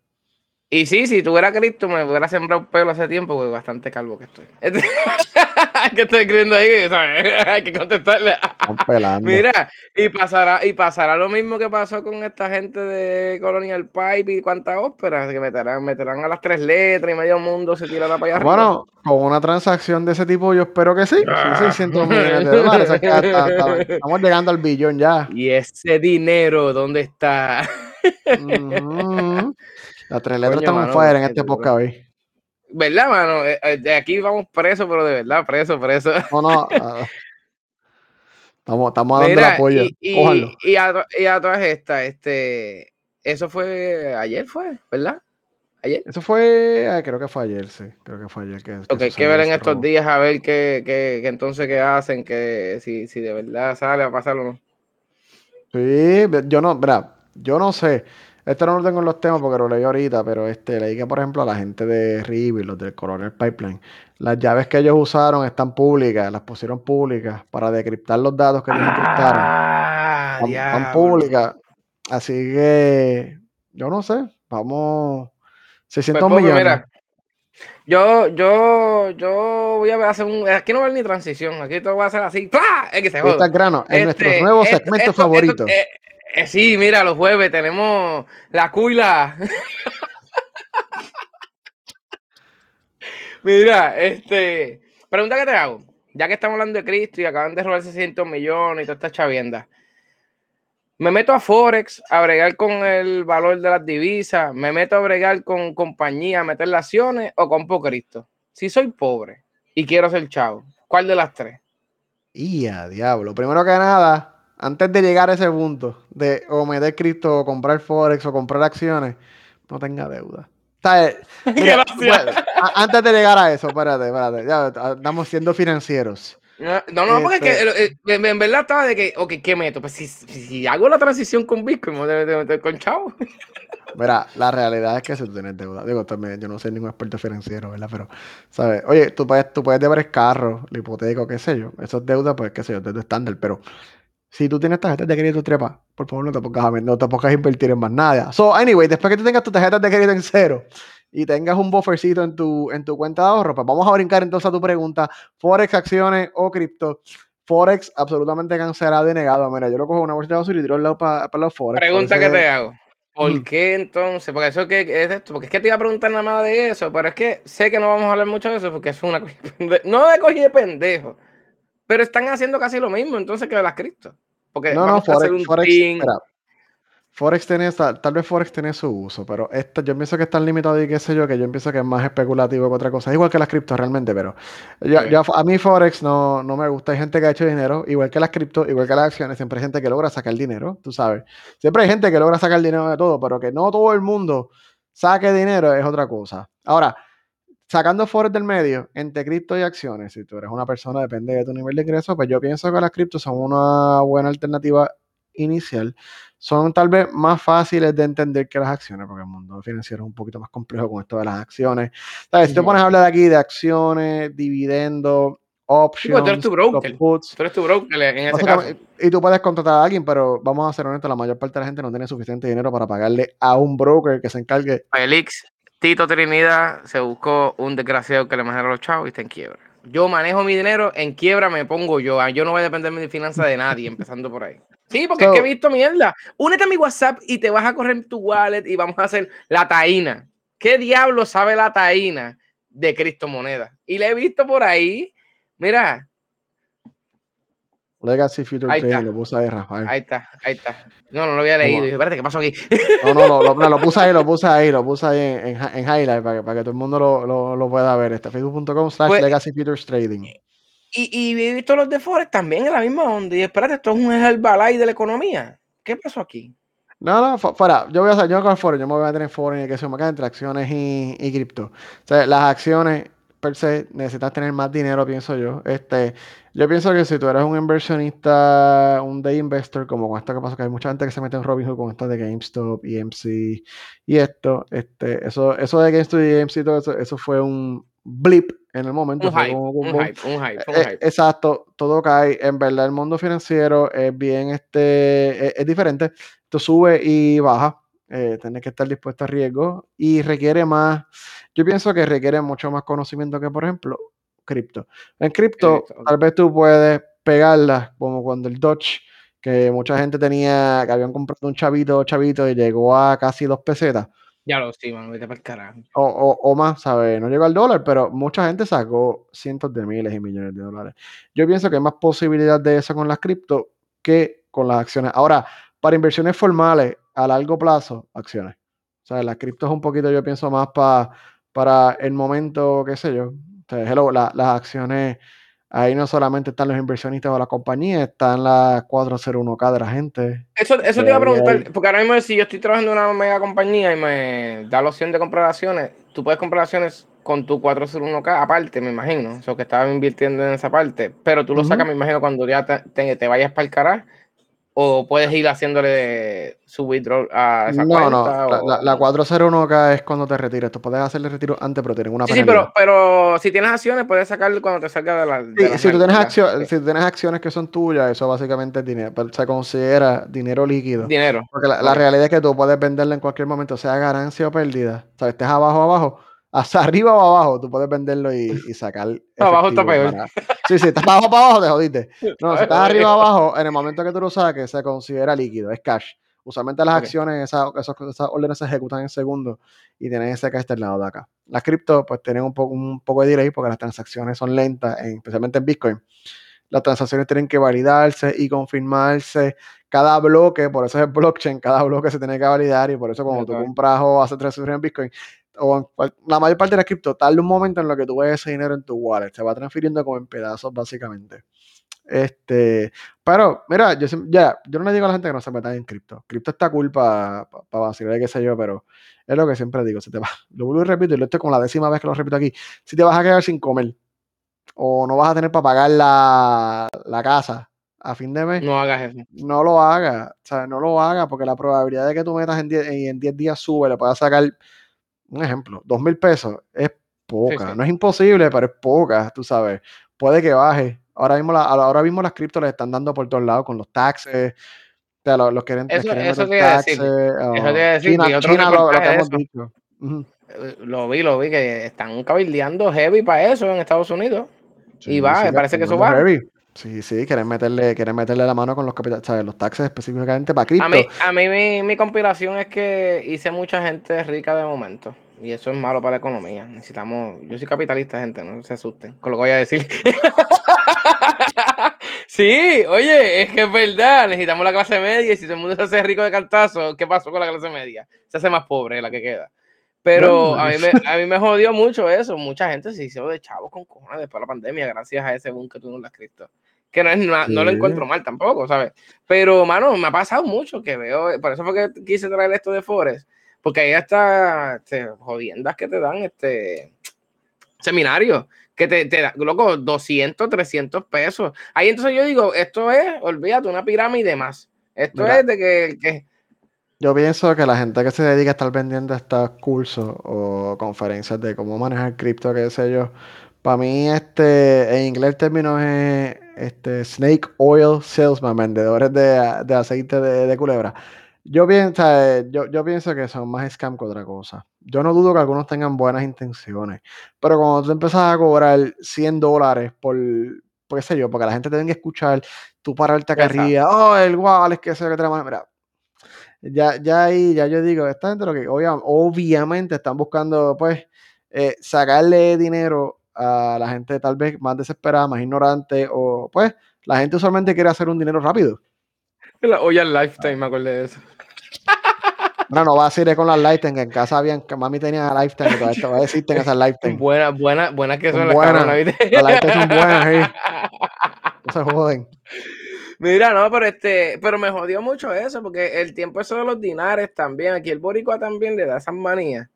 Y sí, si tuviera cripto, me hubiera sembrado un pelo hace tiempo, porque bastante calvo que estoy. ¿Qué estoy escribiendo ahí? Hay que contestarle. Mira, y pasará, y pasará lo mismo que pasó con esta gente de Colonial Pipe y cuántas óperas, que meterán, meterán a las tres letras y medio mundo se tirará para allá Bueno, con una transacción de ese tipo, yo espero que sí. 600 ah. millones de dólares. estamos llegando al billón ya. ¿Y ese dinero dónde está? Las tres letras estamos fuera en este podcast hoy. ¿Verdad, mano? Eh, eh, de aquí vamos preso, pero de verdad, preso, preso. No, no. Ah, estamos, estamos dando el apoyo. Y, y, a, y, a, todas estas, este, eso fue ayer, fue, ¿verdad? ¿Ayer? Eso fue, ah, creo que fue ayer, sí. Creo que fue ayer. Que, ok, hay que ver en estos días a ver qué, qué, qué, entonces qué hacen, que si, si de verdad sale a pasar o no. Sí, yo no, verdad, yo no sé. Esto no lo tengo en los temas porque lo leí ahorita, pero este, leí que, por ejemplo, a la gente de River, los del Coronel Pipeline, las llaves que ellos usaron están públicas, las pusieron públicas para decriptar los datos que ellos encriptaron. Ah, están, públicas. Así que, yo no sé, vamos. 600 pues, millones. Mira, yo, yo, yo voy a hacer un. Aquí no va a haber ni transición. Aquí todo va a ser así. ¡Pah! Es que se joda. grano, es nuestro este, nuevo segmento favorito. Eh, eh, sí, mira, los jueves tenemos la cuila. mira, este. Pregunta que te hago. Ya que estamos hablando de Cristo y acaban de robar 600 millones y toda esta chavienda. Me meto a Forex a bregar con el valor de las divisas, me meto a bregar con compañía, a meter las acciones o compro Cristo. Si soy pobre y quiero ser chavo, ¿cuál de las tres? Y a diablo. Primero que nada, antes de llegar a ese punto de o meter cripto o comprar Forex o comprar acciones, no tenga deuda. antes de llegar a eso, espérate, espérate, ya estamos siendo financieros. No, no, porque este eh, en, verdad estaba de que, ok, ¿qué meto? Pues si, si, hago la transición con Bitcoin, me de meter con chavo. Mira, la realidad es que si tú tienes deuda, digo, también yo no soy ningún experto financiero, ¿verdad? Pero, ¿sabes? Oye, tú puedes, tú puedes deber carro, la hipoteca, qué sé yo. Eso es deuda, pues, qué sé yo, deuda estándar, pero Si tú tienes tarjetas de crédito trepa, por favor no te pongas a, no te pongas a invertir en más nada. So, anyway, después que tú tengas tus tarjetas de crédito en cero y tengas un buffercito en tu, en tu cuenta de ahorro, pues vamos a brincar entonces a tu pregunta, Forex, acciones o cripto. Forex absolutamente cancelado y negado. Mira, yo lo cojo una bolsa de basura y tiro el lado para, para los Forex. Pregunta que te hago. ¿Por qué entonces? Porque eso que es esto, porque es que te iba a preguntar nada más de eso, pero es que sé que no vamos a hablar mucho de eso porque es una no de cogí de pendejo, pero están haciendo casi lo mismo entonces que las cripto. Porque no, no, Forex, un Forex, Forex tiene, tal, tal, vez Forex tiene su uso, pero esto, yo pienso que es tan limitado y qué sé yo, que yo pienso que es más especulativo que otra cosa. Igual que las criptos realmente, pero a mí Forex no, no me gusta. Hay gente que ha hecho dinero, igual que las criptos, igual que las acciones, siempre hay gente que logra sacar dinero, tú sabes. Siempre hay gente que logra sacar dinero de todo, pero que no todo el mundo saque dinero es otra cosa. Ahora, sacando Forex del medio, entre cripto y acciones, si tú eres una persona, depende de tu nivel de ingreso, pues yo pienso que las criptos son una buena alternativa inicial son tal vez más fáciles de entender que las acciones, porque el mundo financiero es un poquito más complejo con esto de las acciones. Si te pones a hablar aquí de acciones, dividendos, options, tú eres tu broker. Tú eres tu broker en ese caso. Y tú puedes contratar a alguien, pero vamos a ser honestos, la mayor parte de la gente no tiene suficiente dinero para pagarle a un broker que se encargue. Felix, Tito Trinidad se buscó un desgraciado que le manera a los chavos y está en quiebra. Yo manejo mi dinero, en quiebra me pongo yo. Yo no voy a depender de mi finanza de nadie, empezando por ahí. Sí, porque es que he visto mierda. Únete a mi WhatsApp y te vas a correr tu wallet y vamos a hacer la taína. ¿Qué diablo sabe la taína de Cristo Moneda? Y le he visto por ahí. Mira. Legacy Future Trading, lo puse ahí, Rafael. Ahí está, ahí está. No, no lo había leído. Dije, espérate, ¿qué pasó aquí? No, no, lo, lo, lo, puse ahí, lo puse ahí, lo puse ahí en, en, highlight para que, para que todo el mundo lo, lo pueda ver. Este, facebook.com slash pues, Legacy Futures Trading. Y, y he visto los de Forex también en la misma onda. Y espérate, esto es un Herbalife de la economía. ¿Qué pasó aquí? No, no, fuera. Yo voy a hacer, yo con el Forex, yo me voy a meter en Forex y que se me entre acciones y, y cripto. O sea, las acciones per se necesitas tener más dinero, pienso yo. Este, yo pienso que si tú eres un inversionista, un day investor, como con esto que pasa, que hay mucha gente que se mete en Robinhood con esto de GameStop, EMC y esto, este, eso, eso de GameStop y EMC, todo eso, eso fue un blip en el momento. Un hype, un, hype, un hype, un hype. exacto, todo cae. En verdad, el mundo financiero es bien, este, es, diferente. Esto sube y baja. Eh, tienes que estar dispuesto a riesgo y requiere más. Yo pienso que requiere mucho más conocimiento que, por ejemplo, cripto. En cripto, tal vez tú puedes pegarla, como cuando el Dodge, que mucha gente tenía, que habían comprado un chavito, chavito, y llegó a casi dos pesetas ya lo estiman, vete para el carajo. O, o, más, ¿sabes? No llegó al dólar, pero mucha gente sacó cientos de miles y millones de dólares. Yo pienso que hay más posibilidad de eso con las cripto que con las acciones. Ahora, para inversiones formales a largo plazo, acciones. O sea, las cripto es un poquito, yo pienso, más para para el momento, qué sé yo. Hello, las acciones Ahí no solamente están los inversionistas o la compañía, están las 401k de la gente. Eso, eso te iba a preguntar, porque ahora mismo si yo estoy trabajando en una mega compañía y me da la opción de comprar acciones, tú puedes comprar acciones con tu 401k aparte, me imagino. O sea, que estaba invirtiendo en esa parte. Pero tú lo sacas, me imagino, cuando ya te, te vayas para el carajo o puedes ir haciéndole su withdrawal a esa no, No, la, la, 401k es cuando te retiras. Tú puedes hacerle retiro antes, pero tienen una sí, Sí, pero, pero si tienes acciones, puedes sacarlo cuando te salga de la. sí, si, tú tienes acciones, si tienes acciones que son tuyas, eso básicamente es dinero. Se considera dinero líquido. Dinero. Porque la, realidad es que tú puedes venderla en cualquier momento, sea ganancia o pérdida. O sea, estés abajo o abajo hasta arriba o abajo, tú puedes venderlo y, y sacar. abajo está peor. Sí, sí, estás abajo para abajo, te jodiste. No, si estás arriba o abajo, en el momento que tú lo saques, se considera líquido, es cash. Usualmente las acciones, esas, esas, órdenes se ejecutan en segundos y tienen ese cash del lado de acá. Las cripto, pues tienen un, poco, un poco de delay porque las transacciones son lentas, especialmente en Bitcoin. Las transacciones tienen que validarse y confirmarse cada bloque, por eso es el blockchain, cada bloque se tiene que validar y por eso cuando tú compras o haces transacciones en Bitcoin, o la mayor parte de la cripto, tarda un momento en lo que tú ves ese dinero en tu wallet, se va transfiriendo como en pedazos básicamente. Este, pero mira, yo ya, yo no le digo a la gente que no se meta en cripto. Cripto está cool para pa, vacilar, qué sé yo, pero es lo que siempre digo, se te va, lo vuelvo y repito, y lo estoy como la décima vez que lo repito aquí, si te vas a quedar sin comer o no vas a tener para pagar la, la casa a fin de mes, no hagas eso. No lo hagas, o sea, no lo hagas porque la probabilidad de que tú metas en 10 en 10 días sube, le puedas sacar un ejemplo, dos mil pesos es poca. No es imposible, pero es poca, tú sabes. Puede que baje Ahora mismo, ahora mismo las criptos les están dando por todos lados con los taxes. O sea, los, los quieren, eso, quieren eso meter taxes. Eso te decir. China, China lo, lo, que hemos dicho. Eh, lo vi, lo vi, que están cabildeando heavy para eso en Estados Unidos. y va, me parece que eso va. Heavy. Sí, sí, quieren meterle, quieren meterle la mano con los capitales, los taxes específicamente para cripto. A mí, a mí mi, mi compilación es que hice mucha gente rica de momento. Y eso es malo para la economía. Necesitamos. Yo soy capitalista, gente, no se asusten con lo que voy a decir. sí, oye, es que es verdad. Necesitamos la clase media. Y si todo el mundo se hace rico de cantazo, ¿qué pasó con la clase media? Se hace más pobre la que queda. Pero a, mí me, a mí me jodió mucho eso. Mucha gente se hizo de chavos con cojones después de la pandemia, gracias a ese boom que tú no lo has escrito. Que no, es, no, lo encuentro mal tampoco, ¿sabes? Pero, mano, me ha pasado mucho que veo. Por eso fue que quise traer esto de Forest porque ahí está este, jodiendas que te dan este seminarios que te, te dan, loco, 200, 300 pesos. Ahí entonces yo digo, esto es, olvídate, una pirámide más. Esto es de que, que, Yo pienso que la gente que se dedica a estar vendiendo estos cursos o conferencias de cómo manejar cripto, qué sé yo, para mí, este, en inglés el término es este, Snake Oil Salesman, vendedores de, de aceite de, de culebra. Yo, pienso, yo, yo, pienso que son más scam que otra cosa. Yo no dudo que algunos tengan buenas intenciones, pero cuando tú empiezas a cobrar 100 dólares por, qué sé yo, porque la gente te venga a escuchar, tú pararte a carrilla, oh, el es que se que te mira, ya, ya ahí, ya yo digo, esta gente lo que obviamente están buscando, pues, eh, sacarle dinero a la gente tal vez más desesperada, más ignorante, o pues, la gente usualmente quiere hacer un dinero rápido. La olla Lifetime, me acordé de eso. No, no va a ser con las Lifetime, en casa habían, que mami tenía Lifetime, que todavía existen esas Lifetime. Buenas, buenas, buenas que son, las buenas. Las Lifetime son buenas, sí. No se joden. Mira, no, pero este, pero me jodió mucho eso, porque el tiempo eso de los dinares también, aquí el boricua también le da esas manías.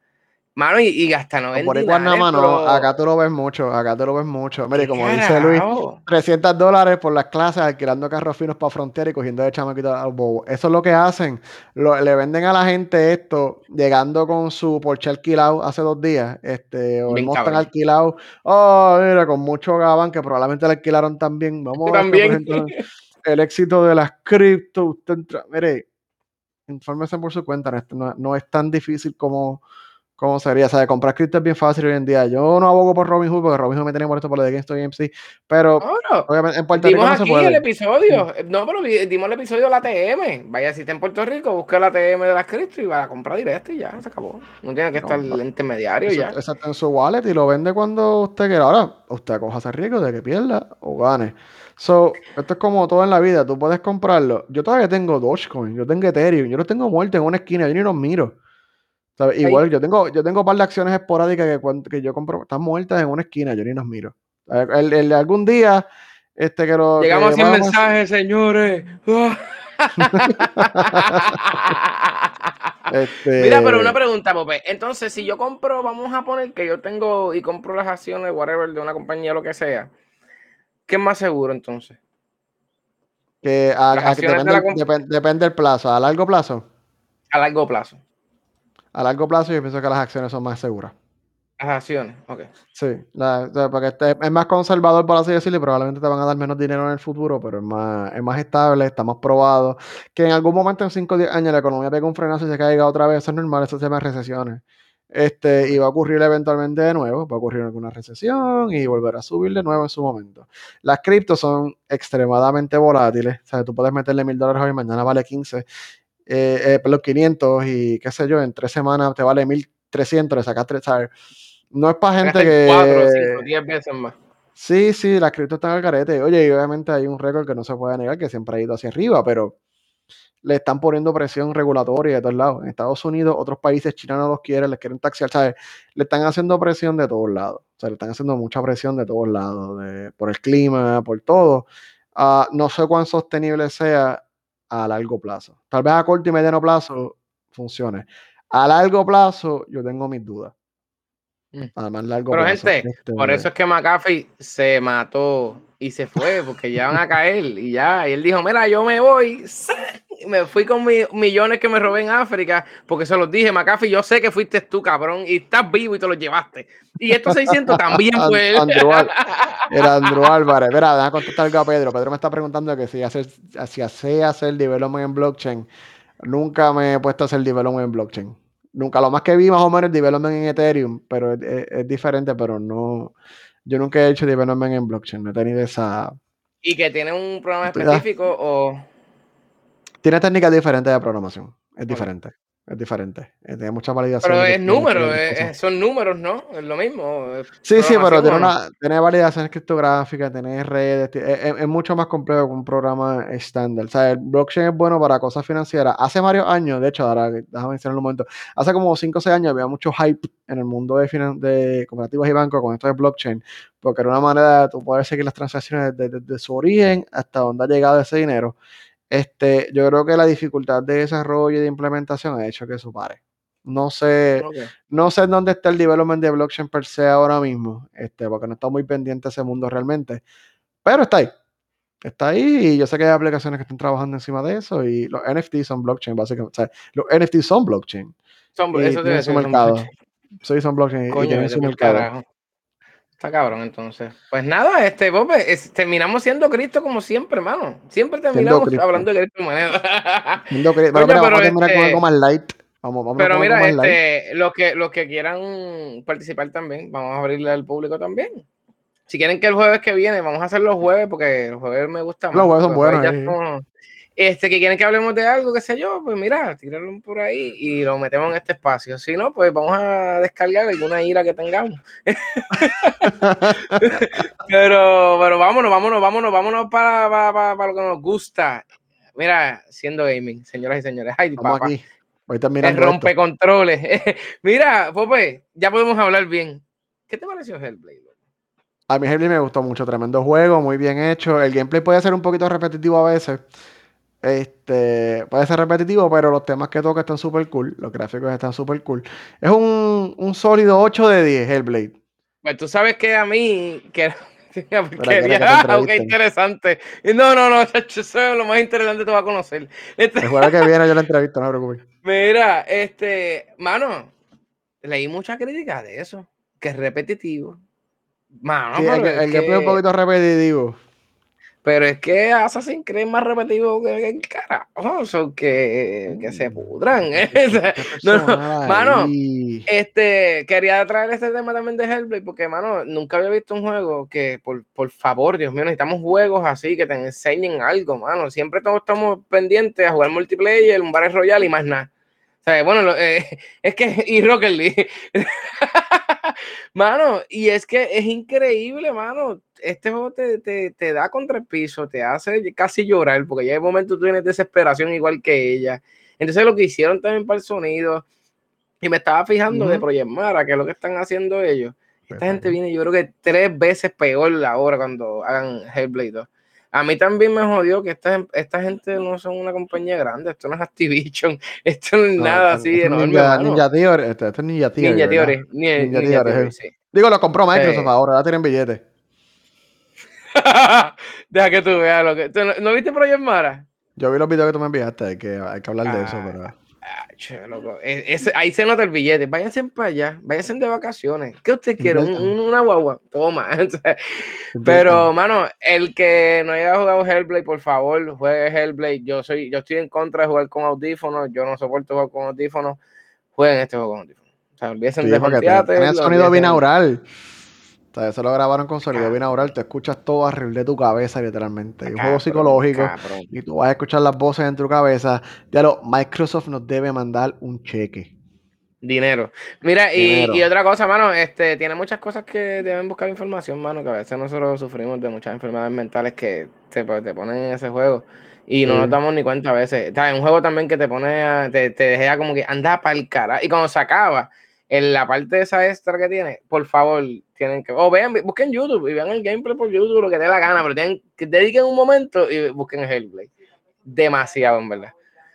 Mano, y, y hasta no Por igual nada más, no, acá tú lo ves mucho, acá tú lo ves mucho. Mire, como dice Luis, 300 dólares por las clases, alquilando carros finos para frontera y cogiendo de chamaquito al bobo. Eso es lo que hacen. le venden a la gente esto, llegando con su Porsche alquilado hace dos días, este, o el Mustang alquilado. Oh, mira, con mucho gabán que probablemente le alquilaron también. Vamos a ver, el éxito de las cripto. Usted entra, mire, infórmese por su cuenta, no, no es tan difícil como ¿Cómo sería? O sea, comprar cripto es bien fácil hoy en día. Yo no abogo por Robinhood porque Robinhood me tiene muerto por lo de GameStop y MC, pero obviamente en Puerto dimos Rico no aquí se puede. el episodio. No, pero dimos el episodio de la TM. Vaya, si está en Puerto Rico, busca la TM de las cripto y va a comprar directo y ya, se acabó. No tiene que estar el intermediario ya. Exacto, en su wallet y lo vende cuando usted quiera. Ahora, usted coja ese riesgo de que pierda o gane. So, esto es como todo en la vida. Tú puedes comprarlo. Yo todavía tengo Dogecoin, yo tengo Ethereum, yo los tengo muertos en una esquina, yo ni los miro. Igual yo tengo, yo tengo un par de acciones esporádicas que, que yo compro, están muertas en una esquina, yo ni nos miro. El, el, algún día, este que lo. Llegamos sin mensajes, señores. este... Mira, pero una pregunta, Pope. Entonces, si yo compro, vamos a poner que yo tengo y compro las acciones, whatever, de una compañía, lo que sea, ¿qué es más seguro entonces? Que, depende, depende del plazo. ¿A largo plazo? A largo plazo. A largo plazo yo pienso que las acciones son más seguras. Las acciones, ok. Sí, porque este es más conservador, por así decirlo, y probablemente te van a dar menos dinero en el futuro, pero es más, es más estable, está más probado. Que en algún momento en 5 o 10 años la economía pega un frenazo y se caiga otra vez, eso es normal, eso se llama recesiones. Este, y va a ocurrir eventualmente de nuevo, va a ocurrir alguna recesión y volverá a subir de nuevo en su momento. Las criptos son extremadamente volátiles, o sea, tú puedes meterle mil dólares hoy, mañana vale 15 eh, eh, los 500 y qué sé yo, en tres semanas te vale 1300, le sacas tres, ¿sabes? No es para gente que. 4, 5, 10 veces más. Sí, sí, las cripto están al carete. Oye, y obviamente hay un récord que no se puede negar, que siempre ha ido hacia arriba, pero le están poniendo presión regulatoria de todos lados. En Estados Unidos, otros países, China no los quiere, les quieren taxear, ¿sabes? Le están haciendo presión de todos lados. O sea, le están haciendo mucha presión de todos lados, de, por el clima, por todo. Uh, no sé cuán sostenible sea a largo plazo. Tal vez a corto y mediano plazo funcione. A largo plazo, yo tengo mis dudas. Mm. A más largo Pero gente, este, por eso es que McAfee se mató y se fue, porque ya van a caer y ya. Y él dijo, mira, yo me voy. me fui con mis millones que me robé en África, porque se los dije, McAfee, yo sé que fuiste tú, cabrón, y estás vivo y te los llevaste. Y estos 600 también, pues. Andrew, era Andrew Álvarez. Mira, déjame contestar algo a Pedro. Pedro me está preguntando que si hace, si hace hacer development en blockchain. Nunca me he puesto a hacer development en blockchain. Nunca. Lo más que vi más o menos es development en Ethereum, pero es, diferente, pero no. Yo nunca he hecho development en blockchain. No he tenido esa. ¿Y que tiene un programa específico o.? Tiene técnicas diferentes de programación. Es diferente. Es diferente. Eh, tiene mucha validación. Pero es número, son números, ¿no? Es lo mismo. Sí, sí, pero tiene, una, tiene validación criptográfica, tiene redes. Es, mucho más complejo que un programa estándar. O sea, el blockchain es bueno para cosas financieras. Hace varios años, de hecho, ahora déjame mencionar un momento. Hace como 5 o 6 años había mucho hype en el mundo de, de cooperativas y bancos con esto de blockchain, porque era una manera de tú poder seguir las transacciones desde su origen hasta donde ha llegado ese dinero. Este, yo creo que la dificultad de desarrollo y de implementación ha hecho que eso pare. No sé, no sé dónde está el development de blockchain per se ahora mismo, este, porque no está muy pendiente ese mundo realmente. Pero está ahí. Está ahí y yo sé que hay aplicaciones que están trabajando encima de eso y los NFTs son blockchain, básicamente. O sea, los NFTs son blockchain. Son, eso tiene su mercado. Sí, son blockchain y tienen su mercado. Está cabrón, entonces. Pues nada, este, Bob, terminamos siendo Cristo como siempre, hermano. Siempre terminamos hablando de Cristo manera. pero, mira, vamos a terminar con este, algo más light. Vamos, vamos pero mira, este, los que, los que quieran participar también, vamos a abrirle al público también. Si quieren que el jueves que viene, vamos a hacer los jueves, porque los jueves me gustan. Los jueves son buenos. Este, que quieren que hablemos de algo, qué sé yo, pues mira, tíralo por ahí y lo metemos en este espacio. Si no, pues vamos a descargar alguna ira que tengamos. pero, pero vámonos, vámonos, vámonos, vámonos para, para, para, lo que nos gusta. Mira, siendo gaming, señoras y señores. Ay, papá. Aquí. Voy terminando. rompe controles. mira, Pope, ya podemos hablar bien. ¿Qué te pareció Hellblade? A mí Hellblade me gustó mucho, tremendo juego, muy bien hecho. El gameplay puede ser un poquito repetitivo a veces. Este, puede ser repetitivo, pero los temas que toca están súper cool. Los gráficos están súper cool. Es un, un, sólido 8 de 10, Hellblade. Pues tú sabes que a mí. Que, qué interesante. No, no, no, eso es lo más interesante que te va a conocer. Este... El que viene yo la entrevista, no me preocupes. Mira, este, mano, leí mucha crítica de eso, que es repetitivo. Mano, sí, el, el que... es un poquito repetitivo. Pero es que Assassin's Creed es más repetitivo que el carajo, son que, que se pudran. Mano, este, quería traer este tema también de Hellblade, porque, mano, nunca había visto un juego que, por, por favor, Dios mío, necesitamos juegos así que te enseñen algo, mano. Siempre todos estamos pendientes a jugar multiplayer, un Battle Royale y más nada. O sea, bueno, eh, es que, y Rocket League. mano, y es que es increíble, mano. Este juego te, te, te, da contra el piso, te hace casi llorar, porque ya hay momentos tú tienes desesperación igual que ella. Entonces, lo que hicieron también para el sonido, y me estaba fijando de Project Mara, que es lo que están haciendo ellos. Esta gente viene, yo creo que tres veces peor ahora cuando hagan Hellblade 2. A mí también me jodió que esta, esta gente no son una compañía grande, esto no es Activision, esto no es nada así de enorme. Ninja, Ninja Theory, esto, es Ninja Theory. Ninja Theory, Ninja, Theory, sí. Digo, lo compró Microsoft ahora, ya tienen billetes. Deja que tú veas lo que. ¿No, ¿no viste Project Mara? Yo vi los videos que tú me enviaste, hay que, hay que hablar de eso, ah, pero. E, ahí se nota el billete. Váyanse para allá, váyanse de vacaciones. ¿Qué usted quiere? una guagua. Toma. Pero, mano, el que no haya jugado Hellblade, por favor, juegue Hellblade. Yo soy, yo estoy en contra de jugar con audífonos. Yo no soporto jugar con audífonos. Jueguen este juego con audífonos. O sea, olvídense de Tiene sonido binaural. O sea, eso lo grabaron con sonido binaural, te escuchas todo arriba de tu cabeza, literalmente. Es un juego psicológico y tú vas a escuchar las voces en tu cabeza. Ya lo, Microsoft nos debe mandar un cheque. Dinero. Mira, Y, otra cosa, mano, este, tiene muchas cosas que deben buscar información, mano, que a veces nosotros sufrimos de muchas enfermedades mentales que te, te ponen en ese juego y no nos damos ni cuenta a veces. Está un juego también que te pone, te, te deja como que anda para el cara. Y cuando se acaba, en la parte de esa extra que tiene, por favor, tienen que, o vean, busquen YouTube y vean el gameplay por YouTube, lo que dé la gana, pero tienen que dediquen un momento y busquen Hellblade. Demasiado, en verdad.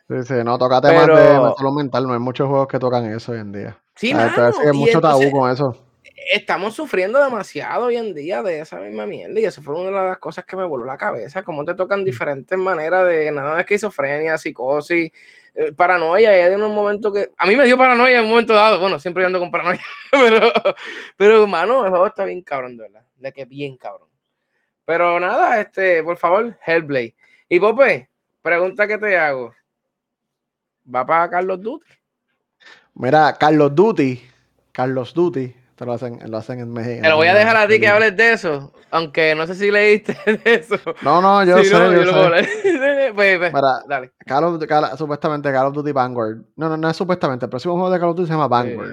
Sí, sí, no, toca temas de salud mental, no hay muchos juegos que tocan eso hoy en día. Sí, hay mucho tabú con eso. Estamos sufriendo demasiado hoy en día de esa misma mierda y eso fue una de las cosas que me voló la cabeza, cómo te tocan diferentes maneras de nada de esquizofrenia, psicosis, eh, paranoia, y hay un momento que a mí me dio paranoia en un momento dado, bueno, siempre ando con paranoia, pero, pero hermano, el juego está bien cabrón, de verdad, de que bien cabrón. Pero nada, este, por favor, Hellblade. Y Pope, pregunta que te hago. ¿Va para Carlos Duty? Mira, Carlos Duty, Carlos Duty, te lo hacen, lo hacen en México. Te lo voy a dejar a ti que hables de eso, aunque no sé si leíste de eso. No, no, yo sé, yo, sé. pues, pues, dale. supuestamente Call of Duty Vanguard. No, no, no es supuestamente. El próximo juego de Call of Duty se llama Vanguard.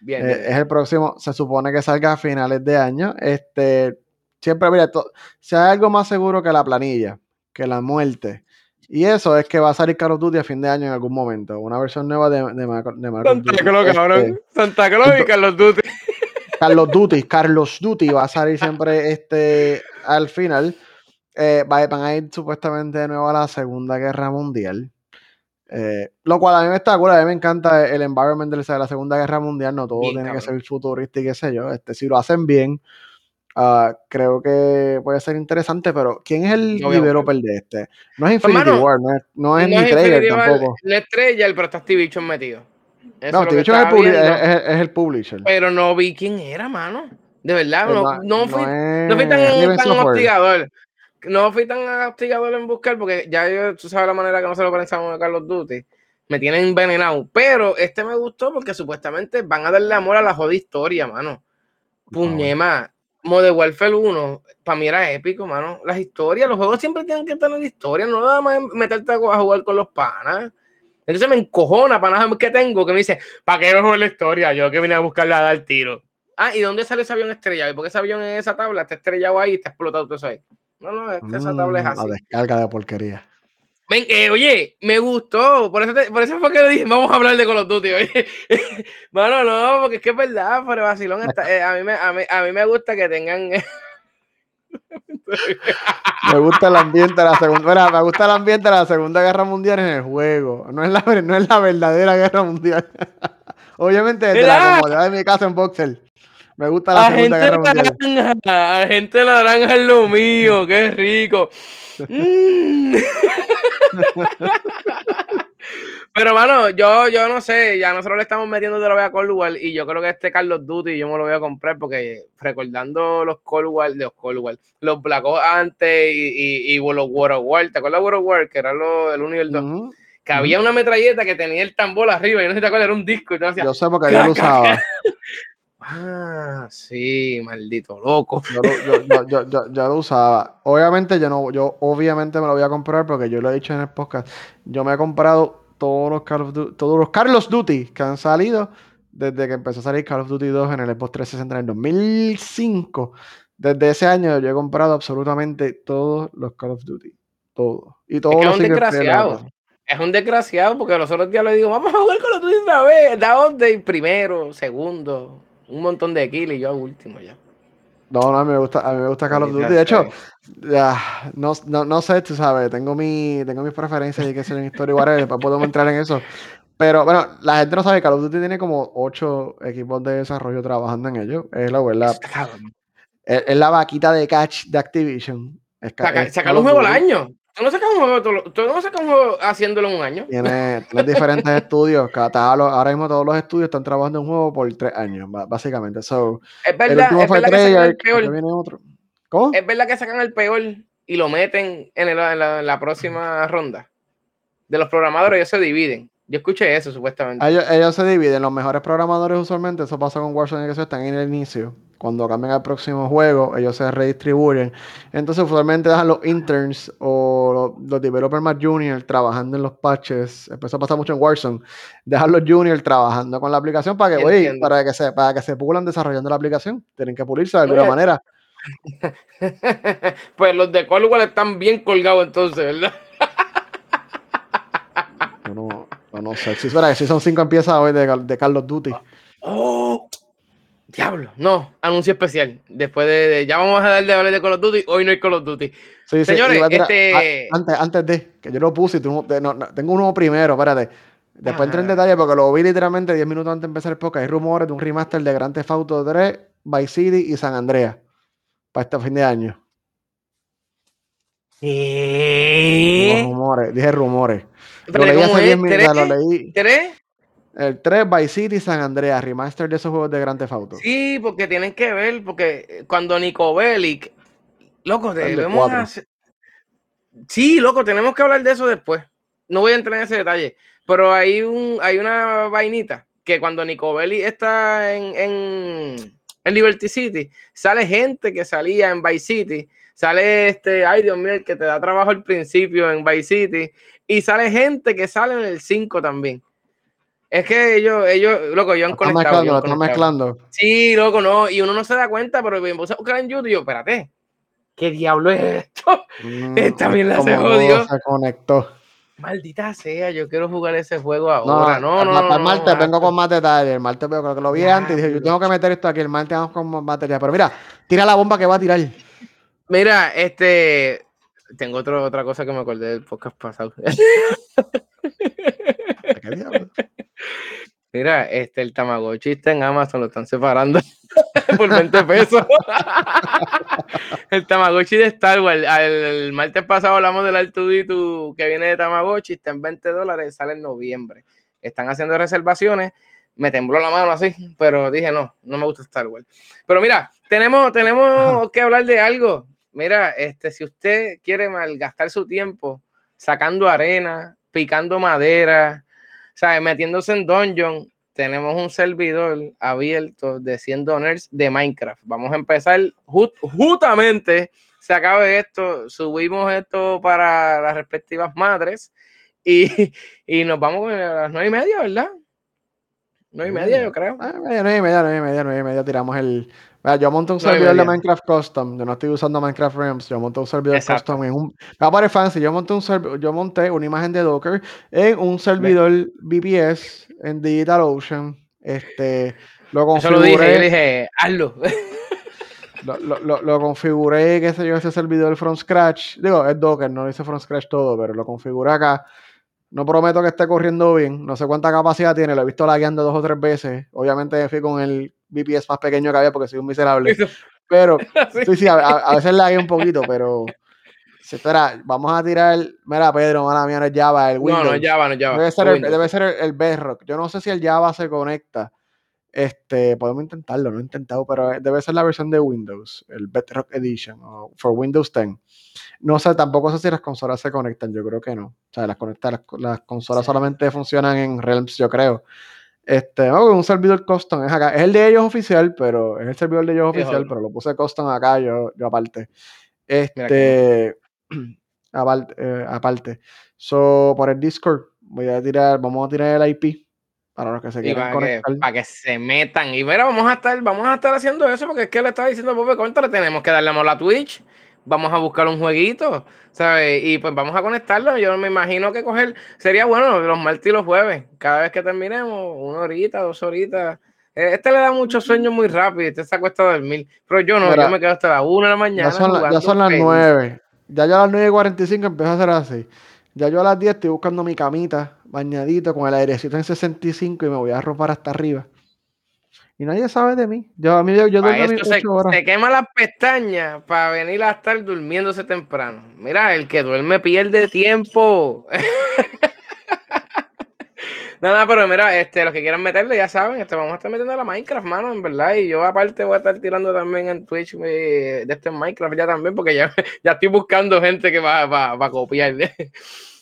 Bien, eh, es el próximo, se supone que salga a finales de año. Este, siempre, mira, si hay algo más seguro que la planilla, que la muerte, y eso es que va a salir Call of Duty a fin de año en algún momento. Una versión nueva de, de, de Santa Claus, cabrón. Este, Santa Claus y Carlos Duty. Carlos Duty, Carlos Duty va a salir siempre este al final. Eh, van a ir supuestamente de nuevo a la Segunda Guerra Mundial. Eh, lo cual a mí me está cool, a mí me encanta el environment de la Segunda Guerra Mundial, no todo tiene que ser futurista y qué sé yo. Este, si lo hacen bien, Ah, creo que puede ser interesante, pero ¿quién es el developer de este? No es pues, Infinity War, no es, no es ni Trailer tampoco. No es Trailer, pero está Activision metido. No, Activision es el, es, es, el, publisher. Pero no vi quién era, mano. De verdad, pues no, no, fui, no, fui tan, tan hostigador. No fui tan hostigador en buscar, porque ya yo, tú sabes la manera que no se lo pensamos a Carlos Duty. Me tienen envenenado. Pero este me gustó porque supuestamente van a darle amor a la jodida historia, mano. Puñema, Modern Warfare 1, para mí era épico, mano. Las historias, los juegos siempre tienen que tener historia, no nada más meterte a jugar con los panas. Entonces me encojona panas que tengo que me dice, ¿para qué jugar la historia? Yo que vine a buscarla a dar tiro. Ah, ¿y dónde sale ese avión estrellado? ¿Y por qué ese avión en esa tabla está estrellado ahí y está explotado todo eso ahí? No, no, esa tabla es mm, así. La descarga de porquería. Ven, eh, oye, me gustó. Por eso, por eso fue que le dije, vamos a hablar de Call of Duty. Oye. bueno, no, porque es que es verdad, pero vacilón eh, a, mí me, a, mí, a mí me gusta que tengan. me gusta el ambiente de la segunda. me gusta el ambiente de la Segunda Guerra Mundial en el juego. No es la, no es la verdadera guerra mundial. Obviamente desde la comodidad de mi casa en Boxer. Me gusta la Segunda Guerra Mundial. Naranja, gente naranja es lo mío, qué rico. Mm. Pero, mano, yo, yo no sé, ya nosotros le estamos metiendo de lo a War y yo creo que este Carlos Duty yo me lo voy a comprar porque recordando los War, los War, los Black Ops antes y, y, los World of War, ¿te acuerdas de World of War? Que era lo, el 1 y el 2. Que había una metralleta que tenía el tambor arriba y no sé si te acuerdas, era un disco y Yo sé porque yo lo usaba. Ah, sí, maldito loco. Yo, lo usaba. Obviamente, yo no, yo obviamente me lo voy a comprar porque yo lo he dicho en el podcast. Yo me he comprado todos los Call of Duty, todos los Carlos Duty que han salido desde que empezó a salir Call of Duty 2 en el Xbox 360 en el 2005. Desde ese año yo he comprado absolutamente todos los Call of Duty. Todos. Y todos es los un desgraciado. Es un desgraciado porque los otros días le digo, vamos a jugar Call of Duty una vez. Da donde primero, segundo un montón de kills y yo último ya. No, no, a mí me gusta, a mí me gusta Call of Duty. De hecho, ya, no, no, no, sé, tú sabes, tengo, mi, tengo mis preferencias y que ser en historia igual, después podemos entrar en eso. Pero bueno, la gente no sabe, Call of Duty tiene como ocho equipos de desarrollo trabajando en ello. Es la verdad. Es, es, la vaquita de catch de Activision. Sacar un juego al año. Tú no sacas un juego, tú no sacas un juego haciéndolo en un año. Tiene, diferentes estudios. Cada, ahora mismo todos los estudios están trabajando en un juego por tres años, básicamente. es verdad, es verdad que sacan el peor. ¿Cómo? Es verdad que sacan el peor y lo meten en, la, próxima ronda. De los programadores, ellos se dividen. Yo escuché eso, supuestamente. Ellos, se dividen. Los mejores programadores, usualmente, eso pasa con Warzone, que están en el inicio cuando cambian al próximo juego, ellos se redistribuyen. Entonces, usualmente dejan los interns o los, developers más juniors trabajando en los patches. Eso pasa mucho en Warzone. Dejan los juniors trabajando con la aplicación para que, para que se, para que se pulan desarrollando la aplicación. Tienen que pulirse de alguna manera. pues los de Cold están bien colgados entonces, ¿verdad? no, no, sé. Si, si son cinco empiezas hoy de, de Carlos Duty. Oh, Diablo, no, anuncio especial. Después de, ya vamos a darle de hablar de Call of Duty, hoy no hay Call of Duty. Señores, este... antes, antes de, que yo lo puse, tengo uno primero, espérate. Después entré en detalle porque lo vi literalmente 10 minutos antes de empezar el podcast. Hay rumores de un remaster de Grand Theft Auto 3 Vice City y San Andreas para este fin de año. ¿Qué? Los rumores, dije rumores. Pero Lo leí ¿cómo hace es? 10 minutos, lo leí. ¿Tres? El 3, Vice City San Andreas, remaster de esos juegos de Grand Theft Auto. Sí, porque tienen que ver, porque cuando Nico Bellic, loco, debemos hacer... Sí, loco, tenemos que hablar de eso después. No voy a entrar en ese detalle, pero hay un, hay una vainita que cuando Nico Bellic está en, en, en Liberty City, sale gente que salía en Vice City, sale este, ay Dios mío, el que te da trabajo al principio en Vice City, y sale gente que sale en el 5 también. Es que ellos, ellos, loco, yo han conectado. mezclando, yo lo han conectado. mezclando. Sí, loco, no, y uno no se da cuenta, pero me puse a buscar en YouTube y yo, espérate, ¿qué diablo es esto? Mm, Esta mierda se jodió. Se conectó. Maldita sea, yo quiero jugar ese juego No, ahora. No, no, no. para el martes vengo con más detalles. El martes veo creo que lo vi antes y dije, yo tengo que meter esto aquí. El martes vamos con más material. Pero mira, tira la bomba que va a tirar. Mira, este. Tengo otro, otra cosa que me acordé del podcast pasado. Mira, este, el Tamagotchi está en Amazon, lo están separando por 20 pesos. el Tamagotchi de Star Wars. El, martes pasado hablamos del Artudito que viene de Tamagotchi, está en 20 dólares, sale en noviembre. Están haciendo reservaciones. Me tembló la mano así, pero dije no, no me gusta Star Wars. Pero mira, tenemos, tenemos que hablar de algo. Mira, este, si usted quiere malgastar su tiempo sacando arena, picando madera, ¿sabes? Metiéndose en dungeon, tenemos un servidor abierto de 100 donors de Minecraft. Vamos a empezar ju- justamente, se acabe esto, subimos esto para las respectivas madres y, y nos vamos a las nueve y media, ¿verdad? Nueve y media, yo creo. Ah, media, nueve y media, nueve y media, nueve y media, tiramos el. Mira, yo monté un servidor de. Minecraft Custom. Yo no estoy usando Minecraft Realms. Yo monté un servidor Exacto. custom en un. Va fancy. Yo monté un yo monté una imagen de Docker en un servidor VPS en DigitalOcean. Este. Lo Eso lo dije, yo configuré. dije, hazlo. Lo, lo, lo, lo configuré, qué sé yo, ese servidor from scratch. Digo, es Docker, no lo hice from scratch todo, pero lo configuré acá. No prometo que esté corriendo bien. No sé cuánta capacidad tiene. Lo he visto lagueando dos o tres veces. Obviamente me fui con el VPS más pequeño que había porque soy un miserable. Pero, Sí. sí, sí, a, veces lagué un poquito, pero. Espera, vamos a tirar. Mira, Pedro, mala mía, no es Java, el No, Windows. no, Java, no Java. Debe ser, no el, debe ser el, el Bedrock. Yo no sé si el Java se conecta. Este, podemos intentarlo, no he intentado, pero debe ser la versión de Windows, el Bedrock Edition, o for Windows 10. No sé, tampoco sé si las consolas se conectan, yo creo que no. O sea, las, conecta, las, las consolas Sí. solamente funcionan en Realms, yo creo. Este, no, un servidor custom es acá. Es el de ellos oficial, pero es el servidor de ellos oficial, joder. pero lo puse custom acá, yo, yo aparte. Este, aparte, eh, aparte. So, por el Discord, voy a tirar, vamos a tirar el IP para los que se quieran para que, conectar. para que se metan. Y mira, vamos a estar, vamos a estar haciendo eso porque es que le estaba diciendo Bobe Contra, tenemos que darle amor a Twitch. Vamos a buscar un jueguito, ¿sabes? Y pues vamos a conectarlo. Yo me imagino que coger, sería bueno los martes y los jueves. Cada vez que terminemos, una horita, dos horitas. Eh, Este le da mucho sueño muy rápido, este se acuesta a dormir. Pero yo no, Mira, yo me quedo hasta la una de la mañana. Ya son, la- ya jugando son las feliz. 9. Ya yo a las 9 y 45 empiezo a hacer así. Ya yo a las 10 estoy buscando mi camita, bañadito, con el airecito en 65 y me voy a robar hasta arriba. Y nadie sabe de mí. Yo, a mí, yo, yo mis se, 8 horas. se quema las pestañas para venir a estar durmiéndose temprano. Mira, el que duerme pierde tiempo. Nada, pero mira, este, los que quieran meterle, ya saben, este, vamos a estar metiendo a la Minecraft, mano, en verdad. Y yo aparte voy a estar tirando también en Twitch eh, de este Minecraft ya también, porque ya, ya estoy buscando gente que va, va, va a copiar.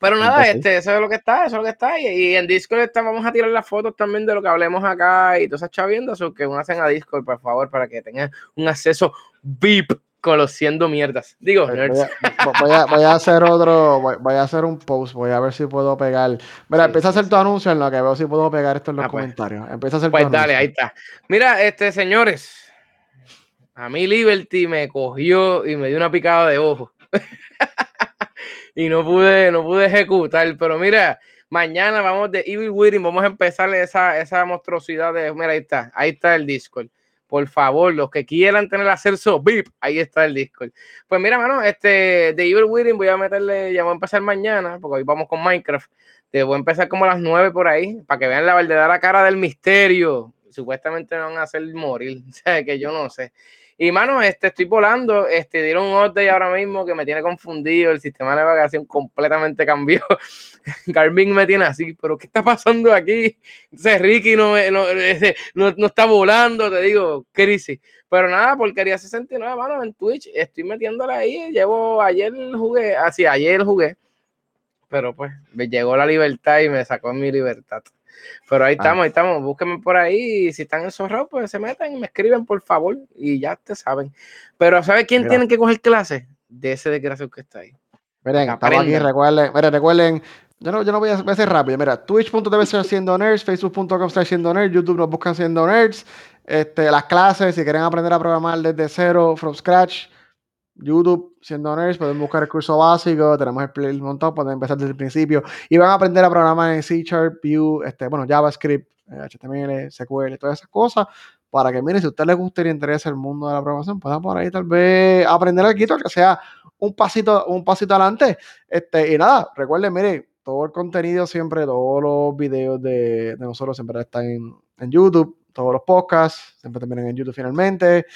Pero nada, Entonces, este, eso es lo que está, eso es lo que está. Y, y en Discord está, vamos a tirar las fotos también de lo que hablemos acá y todas esas chaviendas, o que hacen a Discord, por favor, para que tengan un acceso VIP conociendo mierdas. Digo, Voy nerds. a, voy a- voy a hacer otro, voy, voy a hacer un post, voy a ver si puedo pegar. Mira, Sí, empieza a hacer tu anuncio en lo que veo si puedo pegar esto en los Ah, pues. comentarios. Empieza a hacer tu Pues dale, anuncio. ahí está. Mira, este, señores, a mí Liberty me cogió y me dio una picada de ojo. y no pude, no pude ejecutar, pero mira, mañana vamos de Evil Within, vamos a empezar esa, esa monstruosidad de, mira, ahí está, ahí está el Discord. Por favor, los que quieran tener acceso VIP, ahí está el Discord. Pues mira, mano, este, de Evil Within voy a meterle, ya voy a empezar mañana, porque hoy vamos con Minecraft. Te voy a empezar como a las 9 por ahí, para que vean la verdadera cara del misterio. supuestamente me van a hacer morir, o sea, que yo no sé. Y mano, este, estoy volando, este, dieron un update ahora mismo que me tiene confundido, el sistema de navegación completamente cambió. Garmin me tiene así, pero ¿qué está pasando aquí? Entonces Ricky no, no, no, está volando, te digo, crisis. Pero nada, porquería 69, mano, en Twitch, estoy metiéndole ahí, llevo, ayer jugué, así, ayer jugué, pero pues me llegó la libertad y me sacó mi libertad. Pero ahí ah. estamos, ahí estamos. Búsquenme por ahí. Y si están encerrados, pues se meten y me escriben, por favor. Y ya te saben. Pero ¿sabe quién tiene que coger clase? De ese desgraciado que está ahí. Miren, estamos aquí, recuerden, miren, recuerden, yo no, yo no voy a, voy a hacer rápido. Mira, twitch.tv siendo nerds, facebook.com siendo nerds, YouTube nos buscan siendo nerds. Este, las clases, si quieren aprender a programar desde cero, from scratch, YouTube, siendo nerds, pueden buscar el curso básico, tenemos el playlist montado, pueden empezar desde el principio y van a aprender a programar en C Sharp, Vue, este, bueno, JavaScript, HTML, eh, SQL, todas esas cosas, para que, miren, si a usted le gusta y le interesa el mundo de la programación, puedan por ahí tal vez aprender algo, que sea un pasito, un pasito adelante. Este, y nada, recuerden, miren, todo el contenido siempre, todos los videos de, de nosotros siempre están en, en YouTube, todos los podcasts, siempre terminan en YouTube finalmente.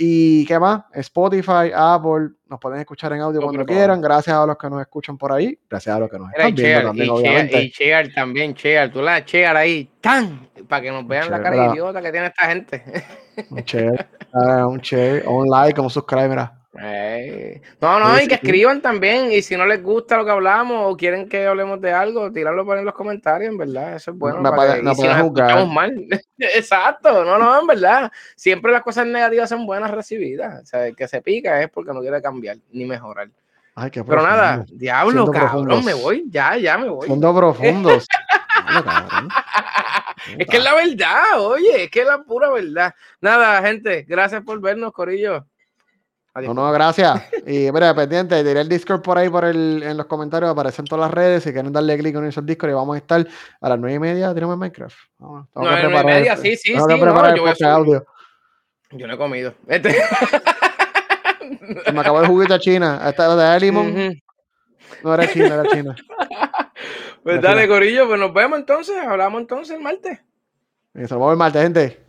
¿Y qué más? Spotify, Apple, nos pueden escuchar en audio cuando quieran. Gracias a los que nos escuchan por ahí. Gracias a los que nos están viendo también, obviamente. y share también, share. Tú la share ahí, ¡tan! Para que nos vean la cara idiota que tiene esta gente. Un uh, un share, un like, un subscribe, mira. No, no, y que escriban también. Y si no les gusta lo que hablamos o quieren que hablemos de algo, tirarlo por en los comentarios, en verdad. Eso es bueno. No, para no si mal. Exacto, no, no, en verdad. Siempre las cosas negativas son buenas recibidas. O sea, el que se pica es porque no quiere cambiar ni mejorar. Ay, qué Pero nada, diablo, cabrón, me voy, ya, ya me voy. Fondo profundos. es que es la verdad, oye, es que es la pura verdad. Nada, gente, gracias por vernos, Corillo. No, no, gracias. Y mira, pendiente, diré el Discord por ahí por el, en los comentarios, aparecen todas las redes. Si quieren darle clic en esos Discord y vamos a estar a las nueve y media, tenemos Minecraft. Vamos, no, a las nueve y media, sí, sí, sí. No, yo, audio. yo no he comido. Este... Me acabó el juguito a China. Esta de limón. No era China, era China. Pues dale, Corillo, pues nos vemos entonces. Hablamos entonces el martes. Y nos vemos el martes, gente.